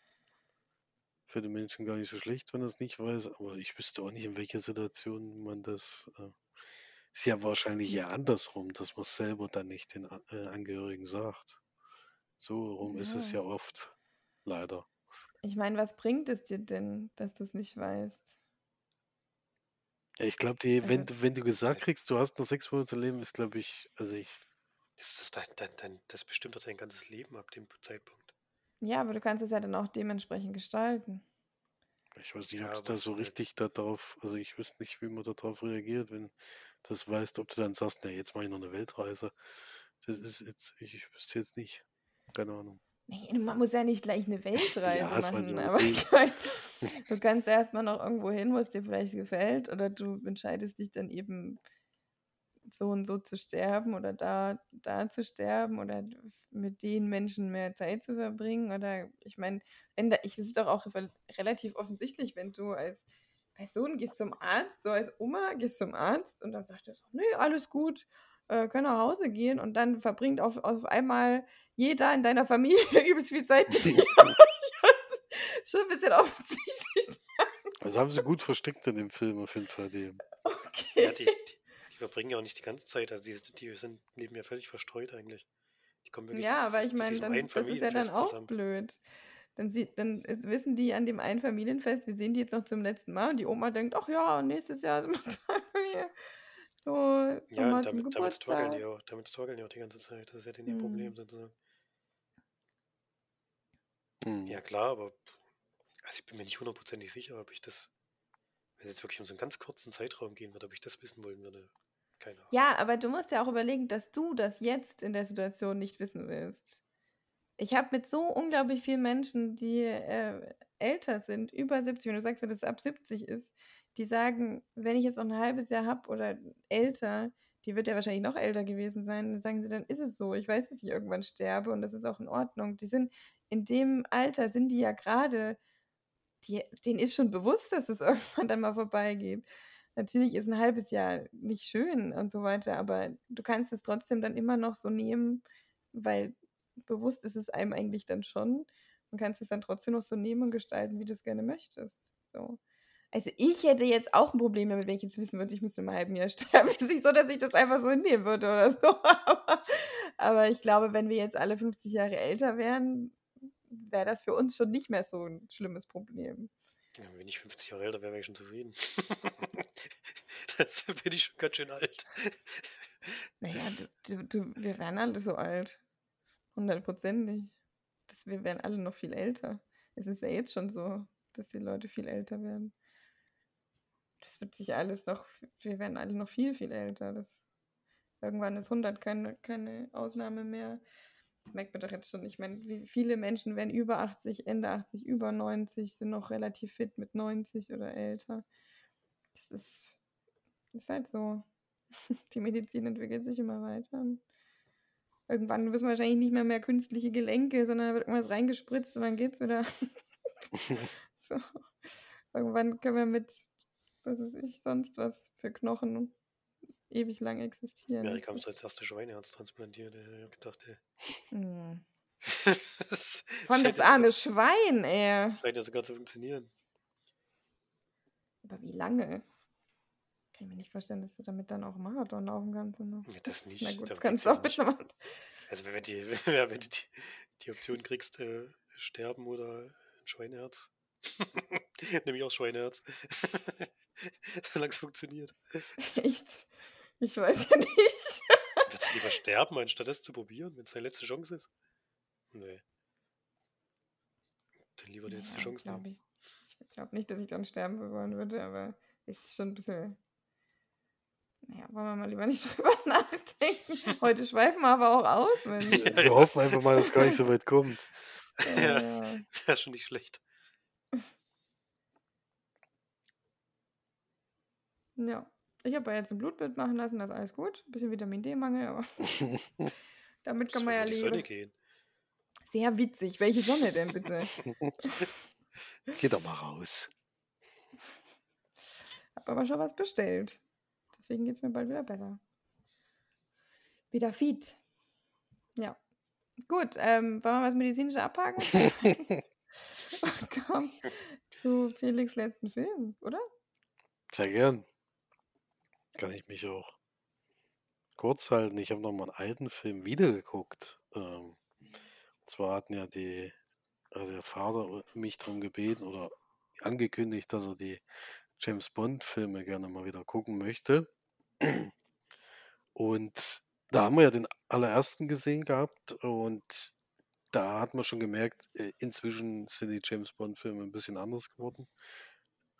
für den Menschen gar nicht so schlecht, wenn er es nicht weiß, aber ich wüsste auch nicht, in welcher Situation man das. Äh, ist ja wahrscheinlich eher andersrum, dass man es selber dann nicht den äh, Angehörigen sagt. So rum ist es ja oft, leider. Ich meine, was bringt es dir denn, dass du es nicht weißt? Ja, ich glaube, wenn, Also, du- wenn du gesagt kriegst, du hast noch sechs Monate Leben, ist, glaube ich, also ich, Das, ist dein, dein, dein, das bestimmt doch dein ganzes Leben ab dem Zeitpunkt. Ja, aber du kannst es ja dann auch dementsprechend gestalten. ich weiß nicht, ob Ja, du da so richtig darauf, also ich wüsste nicht, wie man darauf reagiert, wenn du das weißt, ob du dann sagst, na, jetzt mache ich noch eine Weltreise. Das ist jetzt, ich, ich wüsste jetzt nicht. Keine Ahnung. Nee, man muss ja nicht gleich eine Weltreise Ja, es machen, aber okay. ich mein, du kannst erstmal noch irgendwo hin, wo es dir vielleicht gefällt, oder du entscheidest dich dann eben so und so zu sterben oder da, da zu sterben oder mit den Menschen mehr Zeit zu verbringen. Oder ich meine, wenn da, ich, es ist doch auch relativ offensichtlich, wenn du als Person gehst zum Arzt, so als Oma gehst zum Arzt und dann sagt er so, nee, alles gut, äh, können nach Hause gehen und dann verbringt auf, auf einmal jeder in deiner Familie übelst viel Zeit mit dir. Schon ein bisschen offensichtlich. Also haben sie gut versteckt in dem Film auf jeden Fall. Die. Okay. Ja, die verbringen ja auch nicht die ganze Zeit. Also die, die sind neben mir völlig verstreut eigentlich. Die kommen wirklich ja, aber ich meine, das ist ja dann auch zusammen. blöd. Dann, sieht, dann ist, wissen die an dem einen Familienfest, wir sehen die jetzt noch zum letzten Mal und die Oma denkt, ach ja, nächstes Jahr sind wir so ja, damit, zum damit strugglen die auch, damit strugglen die auch die ganze Zeit. Das ist ja denen ihr Problem sozusagen. Mhm. Ja, klar, aber also ich bin mir nicht hundertprozentig sicher, ob ich das, wenn es jetzt wirklich um so einen ganz kurzen Zeitraum gehen würde, ob ich das wissen wollen würde. Keine Ahnung. Ja, aber du musst ja auch überlegen, dass du das jetzt in der Situation nicht wissen willst. Ich habe mit so unglaublich vielen Menschen, die äh, älter sind, über 70, wenn du sagst, wenn das ab 70 ist, die sagen, wenn ich jetzt noch ein halbes Jahr habe oder älter, die wird ja wahrscheinlich noch älter gewesen sein, dann sagen sie, dann ist es so. Ich weiß, dass ich irgendwann sterbe und das ist auch in Ordnung. Die sind in dem Alter, sind die ja gerade, denen ist schon bewusst, dass es irgendwann dann mal vorbeigeht. Natürlich ist ein halbes Jahr nicht schön und so weiter, aber du kannst es trotzdem dann immer noch so nehmen, weil bewusst ist es einem eigentlich dann schon. und kannst es dann trotzdem noch so nehmen und gestalten, wie du es gerne möchtest. So. Also ich hätte jetzt auch ein Problem damit, wenn ich jetzt wissen würde, ich müsste einem halben Jahr sterben. Es ist nicht so, dass ich das einfach so hinnehmen würde oder so. Aber ich glaube, wenn wir jetzt alle 50 Jahre älter wären, wäre das für uns schon nicht mehr so ein schlimmes Problem. Ja, wenn ich 50 Jahre älter wäre, wäre ich schon zufrieden. das bin ich schon ganz schön alt. Naja, das, du, du, wir wären alle so alt. Hundertprozentig. Wir wären alle noch viel älter. Es ist ja jetzt schon so, dass die Leute viel älter werden das wird sich alles noch, wir werden alle noch viel, viel älter. Das, irgendwann ist 100 keine, keine Ausnahme mehr. Das merkt man doch jetzt schon. Ich meine, wie viele Menschen werden über 80, Ende 80, über 90, sind noch relativ fit mit 90 oder älter. Das ist, ist halt so. Die Medizin entwickelt sich immer weiter. Irgendwann wissen wir wahrscheinlich nicht mehr mehr künstliche Gelenke, sondern da wird irgendwas reingespritzt und dann geht's wieder. so. Irgendwann können wir mit was weiß ich, sonst was für Knochen ewig lang existieren. Ja, ich kam als erste Schweineherz transplantiert. Ich habe gedacht, ey. Hm. das Von das arme so, Schwein, ey. Scheint ja sogar zu funktionieren. Aber wie lange? kann mir nicht vorstellen, dass du damit dann auch Marathon laufen kannst. Ne? Ja, das nicht. Na gut, Da das kannst du auch mit einem Also wenn die, wenn du die, die Option kriegst, äh, sterben oder ein Schweineherz. Nehme ich auch Schweineherz. Solange es funktioniert. Echt? Ich weiß ja nicht. Würdest du lieber sterben, anstatt das zu probieren, wenn es deine letzte Chance ist? Nee. Dann lieber die letzte Ja, Chance nehmen. ich. Ich glaube nicht, dass ich dann sterben wollen würde, aber ist schon ein bisschen. Naja, wollen wir mal lieber nicht drüber nachdenken. Heute schweifen wir aber auch aus, Mensch. Wir hoffen einfach mal, dass es gar nicht so weit kommt. Ja, Ja, ja. das ist schon nicht schlecht. ja. Ich habe ja jetzt ein Blutbild machen lassen, das ist alles gut. Ein bisschen Vitamin D-Mangel, aber damit kann man ja leben. Sehr witzig. Welche Sonne denn bitte? Geh doch mal raus. Hab aber schon was bestellt. Deswegen geht es mir bald wieder besser. Wieder fit. Ja. Gut, ähm, wollen wir was medizinisches abhaken? Komm zu Felix letzten Film, oder? Sehr gern. Kann ich mich auch kurz halten. Ich habe noch mal einen alten Film wiedergeguckt. Ähm, und zwar hatten ja die, äh, der Vater mich darum gebeten oder angekündigt, dass er die James Bond-Filme gerne mal wieder gucken möchte. Und da haben wir ja den allerersten gesehen gehabt und da hat man schon gemerkt, äh, inzwischen sind die James Bond-Filme ein bisschen anders geworden.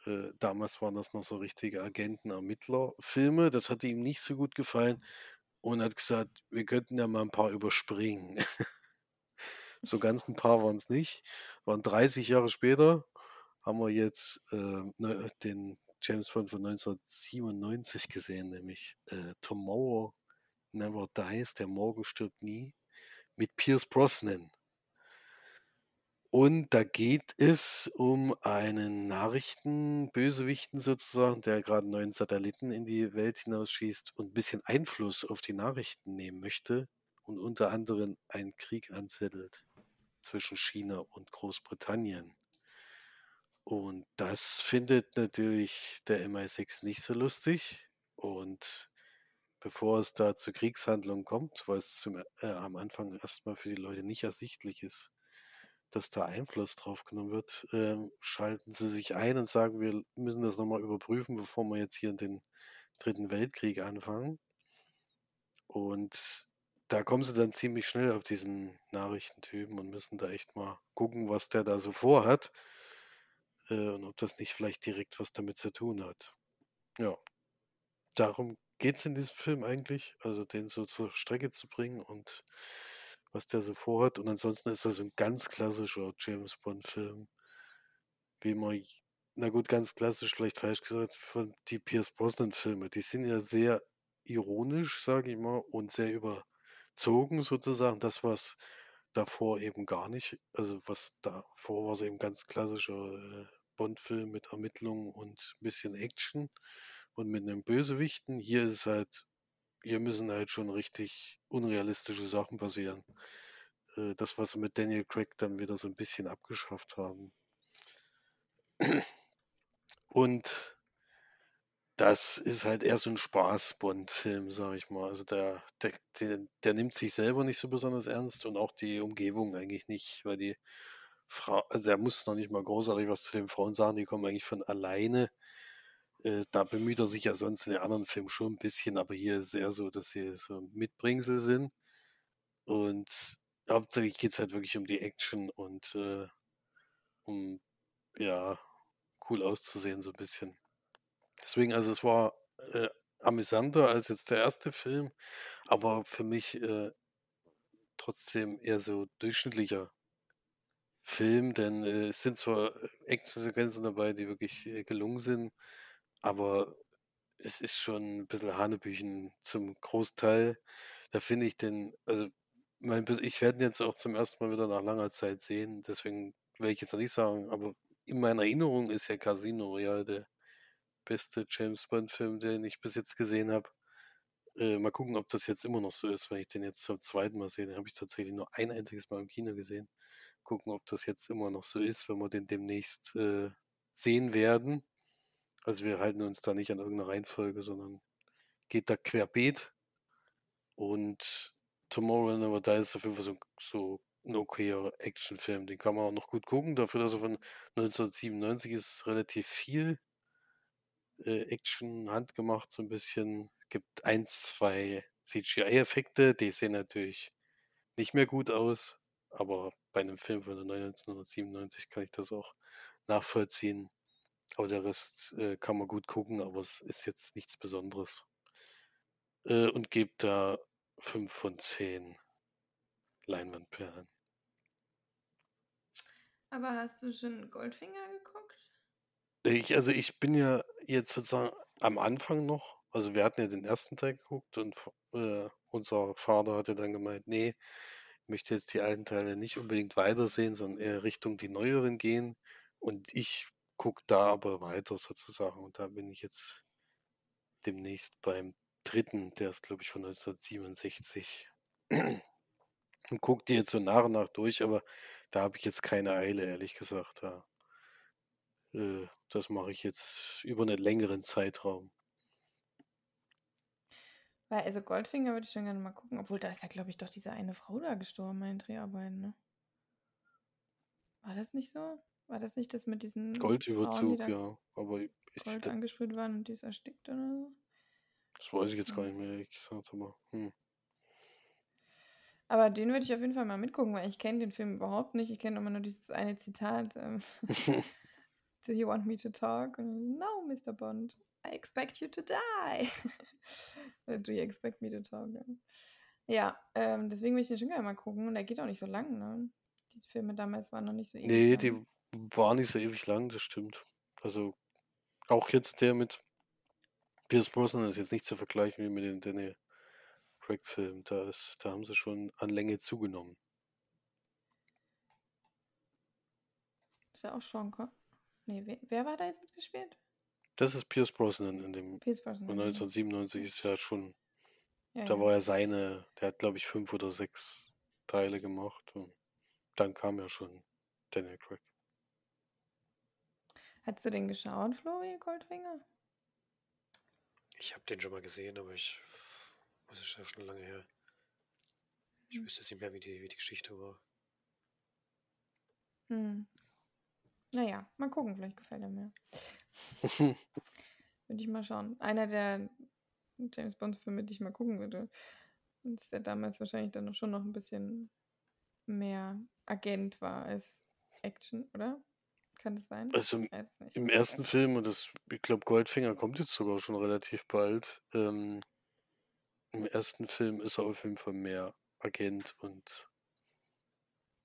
Äh, damals waren das noch so richtige Agenten-Ermittler-Filme. Das hatte ihm nicht so gut gefallen und hat gesagt, wir könnten ja mal ein paar überspringen. so ganz ein paar waren es nicht. Waren 30 Jahre später, haben wir jetzt äh, ne, den James Bond von 1997 gesehen, nämlich äh, Tomorrow Never Dies, der Morgen stirbt nie, mit Pierce Brosnan. Und da geht es um einen Nachrichtenbösewichten sozusagen, der gerade einen neuen Satelliten in die Welt hinausschießt und ein bisschen Einfluss auf die Nachrichten nehmen möchte und unter anderem einen Krieg anzettelt zwischen China und Großbritannien. Und das findet natürlich der MI6 nicht so lustig. Und bevor es da zu Kriegshandlungen kommt, weil es zum, äh, am Anfang erstmal für die Leute nicht ersichtlich ist, dass da Einfluss drauf genommen wird, ähm, schalten sie sich ein und sagen, wir müssen das nochmal überprüfen, bevor wir jetzt hier den Dritten Weltkrieg anfangen. Und da kommen sie dann ziemlich schnell auf diesen Nachrichtentypen und müssen da echt mal gucken, was der da so vorhat äh, und ob das nicht vielleicht direkt was damit zu tun hat. Ja, darum geht es in diesem Film eigentlich, also den so zur Strecke zu bringen und was der so vorhat. Und ansonsten ist das ein ganz klassischer James Bond-Film, wie man, na gut, ganz klassisch, vielleicht falsch gesagt, von die Pierce Brosnan-Filme. Die sind ja sehr ironisch, sage ich mal, und sehr überzogen sozusagen. Das, was davor eben gar nicht, also was davor war so eben ganz klassischer äh, Bond-Film mit Ermittlungen und ein bisschen Action und mit einem Bösewichten. Hier ist es halt, hier müssen halt schon richtig unrealistische Sachen passieren. Äh, das, was sie mit Daniel Craig dann wieder so ein bisschen abgeschafft haben. Und das ist halt eher so ein Spaß-Bond-Film, sag ich mal. Also der, der, der, der nimmt sich selber nicht so besonders ernst und auch die Umgebung eigentlich nicht, weil die Frau, also er muss noch nicht mal großartig was zu den Frauen sagen, die kommen eigentlich von alleine. Äh, da bemüht er sich ja sonst in den anderen Filmen schon ein bisschen, aber hier ist eher so, dass sie so Mitbringsel sind. Und hauptsächlich geht es halt wirklich um die Action und äh, um, ja, cool auszusehen so ein bisschen. Deswegen, also es war äh, amüsanter als jetzt der erste Film, aber für mich äh, trotzdem eher so durchschnittlicher Film, denn äh, es sind zwar Actionsequenzen dabei, die wirklich äh, gelungen sind, aber es ist schon ein bisschen Hanebüchen zum Großteil. Da finde ich den, also mein, ich werde ihn jetzt auch zum ersten Mal wieder nach langer Zeit sehen, deswegen will ich jetzt noch nicht sagen, aber in meiner Erinnerung ist ja Casino Royale der beste James Bond-Film, den ich bis jetzt gesehen habe. Äh, mal gucken, ob das jetzt immer noch so ist, wenn ich den jetzt zum zweiten Mal sehe. Den habe ich tatsächlich nur ein einziges Mal im Kino gesehen. Gucken, ob das jetzt immer noch so ist, wenn wir den demnächst äh, sehen werden. Also wir halten uns da nicht an irgendeine Reihenfolge, sondern geht da querbeet. Und Tomorrow Never Dies ist auf jeden Fall so, so ein okayer Actionfilm. Den kann man auch noch gut gucken. Dafür, dass er von 1997 ist, relativ viel äh, Action handgemacht, so ein bisschen. Gibt eins, zwei CGI-Effekte, die sehen natürlich nicht mehr gut aus, aber bei einem Film von 1997 kann ich das auch nachvollziehen. Aber der Rest äh, kann man gut gucken, aber es ist jetzt nichts Besonderes. Äh, und gibt da 5 von 10 Leinwandperlen. Aber hast du schon Goldfinger geguckt? Ich, also ich bin ja jetzt sozusagen am Anfang noch, also wir hatten ja den ersten Teil geguckt und äh, unser Vater hatte dann gemeint, nee, ich möchte jetzt die alten Teile nicht unbedingt weitersehen, sondern eher Richtung die neueren gehen. Und ich gucke da aber weiter sozusagen. Und da bin ich jetzt demnächst beim dritten, der ist glaube ich von 1967. und gucke die jetzt so nach und nach durch, aber da habe ich jetzt keine Eile, ehrlich gesagt. Da, äh, das mache ich jetzt über einen längeren Zeitraum. Weil, also Goldfinger würde ich schon gerne mal gucken, obwohl da ist ja, glaube ich, doch diese eine Frau da gestorben bei den Dreharbeiten, ne? War das nicht so? War das nicht das mit diesen Goldüberzug, Frauen, ja. Aber ist Gold angesprüht waren und die ist erstickt oder so? Das weiß ich jetzt gar nicht mehr, ehrlich gesagt, aber. Hm. Aber den würde ich auf jeden Fall mal mitgucken, weil ich kenne den Film überhaupt nicht. Ich kenne immer nur dieses eine Zitat. Ähm, Do you want me to talk? no, Mr. Bond. I expect you to die. Do you expect me to talk? Ja, ähm, deswegen will ich den schon gerne mal gucken. Und der geht auch nicht so lang, ne? Die Filme damals waren noch nicht so ewig Nee, die waren nicht so ewig lang, das stimmt. Also auch jetzt der mit Pierce Brosnan ist jetzt nicht zu vergleichen wie mit den Daniel Craig-Filmen. Da, da haben sie schon an Länge zugenommen. Ist ja auch Con Nee, wer, wer war da jetzt mitgespielt? Das ist Pierce Brosnan in dem. Pierce Brosnan. 1997 ist ja schon. Ja, da ja. war er seine. Der hat, glaube ich, fünf oder sechs Teile gemacht. Und dann kam ja schon Daniel Craig. Hast du den geschaut, Flori Goldfinger? Ich habe den schon mal gesehen, aber ich. Das ist ja schon lange her. Ich hm. wüsste nicht mehr, wie die, wie die Geschichte war. Hm. Naja, mal gucken, vielleicht gefällt er mir. würde ich mal schauen. Einer der James Bond-Filme, die ich mal gucken würde. Und der damals wahrscheinlich dann schon noch ein bisschen mehr Agent war als Action, oder? Kann das sein? Also im, im ersten Film, und das, ich glaube, Goldfinger kommt jetzt sogar schon relativ bald. Ähm, Im ersten Film ist er auf jeden Fall mehr Agent und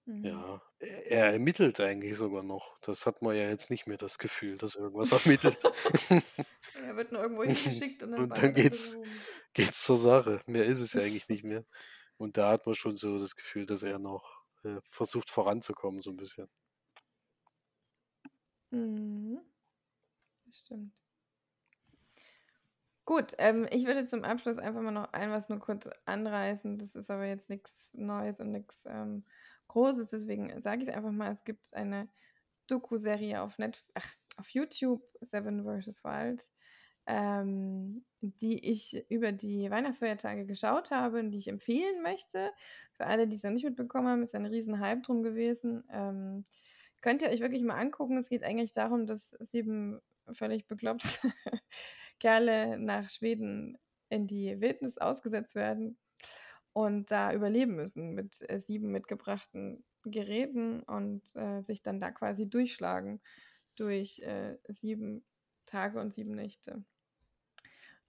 Mhm. Ja, er er ermittelt eigentlich sogar noch. Das hat man ja jetzt nicht mehr das Gefühl, dass er irgendwas ermittelt. Er wird nur irgendwo hingeschickt und dann Und dann geht's geht's zur Sache. Mehr ist es ja eigentlich nicht mehr. Und da hat man schon so das Gefühl, dass er noch, äh, versucht voranzukommen so ein bisschen. Mhm. Stimmt. Gut, ähm, ich würde zum Abschluss einfach mal noch ein was nur kurz anreißen. Das ist aber jetzt nichts Neues und nichts ähm Großes. Deswegen sage ich es einfach mal, es gibt eine Doku-Serie auf, auf YouTube, Seven vs. Wild, ähm, die ich über die Weihnachtsfeiertage geschaut habe und die ich empfehlen möchte. Für alle, die es noch nicht mitbekommen haben, ist ein riesen Hype drum gewesen. Ähm, könnt ihr euch wirklich mal angucken. Es geht eigentlich darum, dass sieben völlig bekloppt Kerle nach Schweden in die Wildnis ausgesetzt werden und da überleben müssen mit äh, sieben mitgebrachten Geräten und äh, sich dann da quasi durchschlagen durch äh, sieben Tage und sieben Nächte.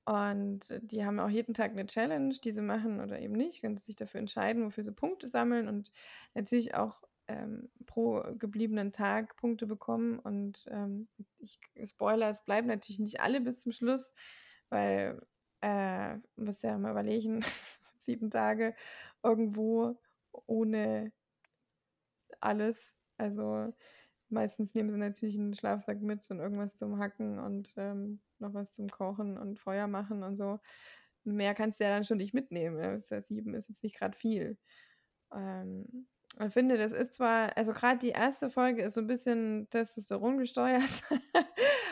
Und die haben auch jeden Tag eine Challenge, die sie machen oder eben nicht, können sich dafür entscheiden, wofür sie Punkte sammeln und natürlich auch ähm, pro gebliebenen Tag Punkte bekommen. Und ähm, ich Spoiler, es bleiben natürlich nicht alle bis zum Schluss, weil äh, muss ja mal überlegen, sieben Tage irgendwo ohne alles. Also meistens nehmen sie natürlich einen Schlafsack mit und irgendwas zum Hacken und ähm, noch was zum Kochen und Feuer machen und so. Mehr kannst du ja dann schon nicht mitnehmen. Ja sieben ist jetzt nicht gerade viel. Ähm, ich finde, das ist zwar, also gerade die erste Folge ist so ein bisschen Testosteron gesteuert,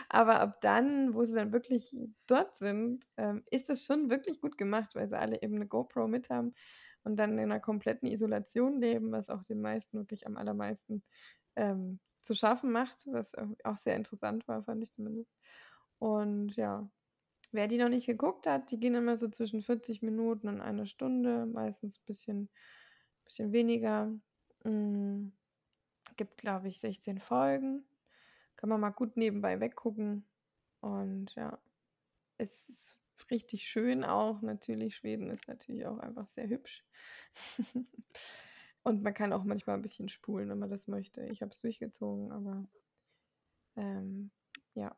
Aber ab dann, wo sie dann wirklich dort sind, ähm, ist das schon wirklich gut gemacht, weil sie alle eben eine GoPro mit haben und dann in einer kompletten Isolation leben, was auch den meisten wirklich am allermeisten ähm, zu schaffen macht, was auch sehr interessant war, fand ich zumindest. Und ja, wer die noch nicht geguckt hat, die gehen immer so zwischen 40 Minuten und einer Stunde, meistens ein bisschen, bisschen weniger. Mhm. Gibt, glaube ich, 16 Folgen. Kann man mal gut nebenbei weggucken. Und ja, es ist richtig schön auch. Natürlich, Schweden ist natürlich auch einfach sehr hübsch. Und man kann auch manchmal ein bisschen spulen, wenn man das möchte. Ich habe es durchgezogen, aber ähm, ja.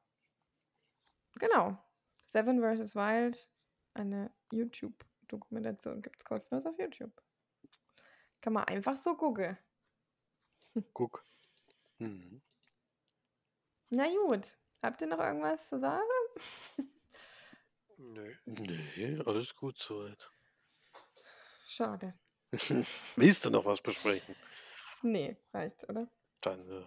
Genau. Seven vs. Wild, eine YouTube-Dokumentation, gibt es kostenlos auf YouTube. Kann man einfach so gucken. Guck. Mhm. Na gut. Habt ihr noch irgendwas zu sagen? Nö. Nee, alles gut soweit. Schade. Willst du noch was besprechen? Nee, reicht, oder? Dann, äh...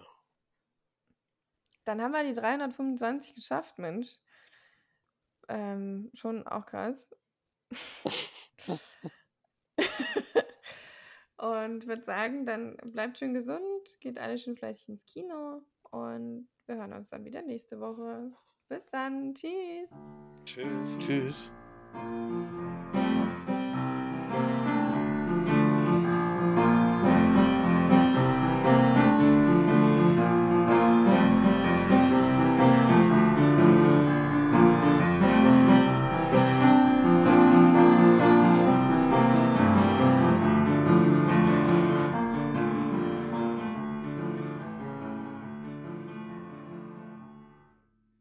Dann haben wir die 325 geschafft, Mensch. Ähm, schon auch krass. und würde sagen, dann bleibt schön gesund, geht alle schön fleißig ins Kino und wir hören uns dann wieder nächste Woche. Bis dann. Tschüss. Tschüss. Tschüss.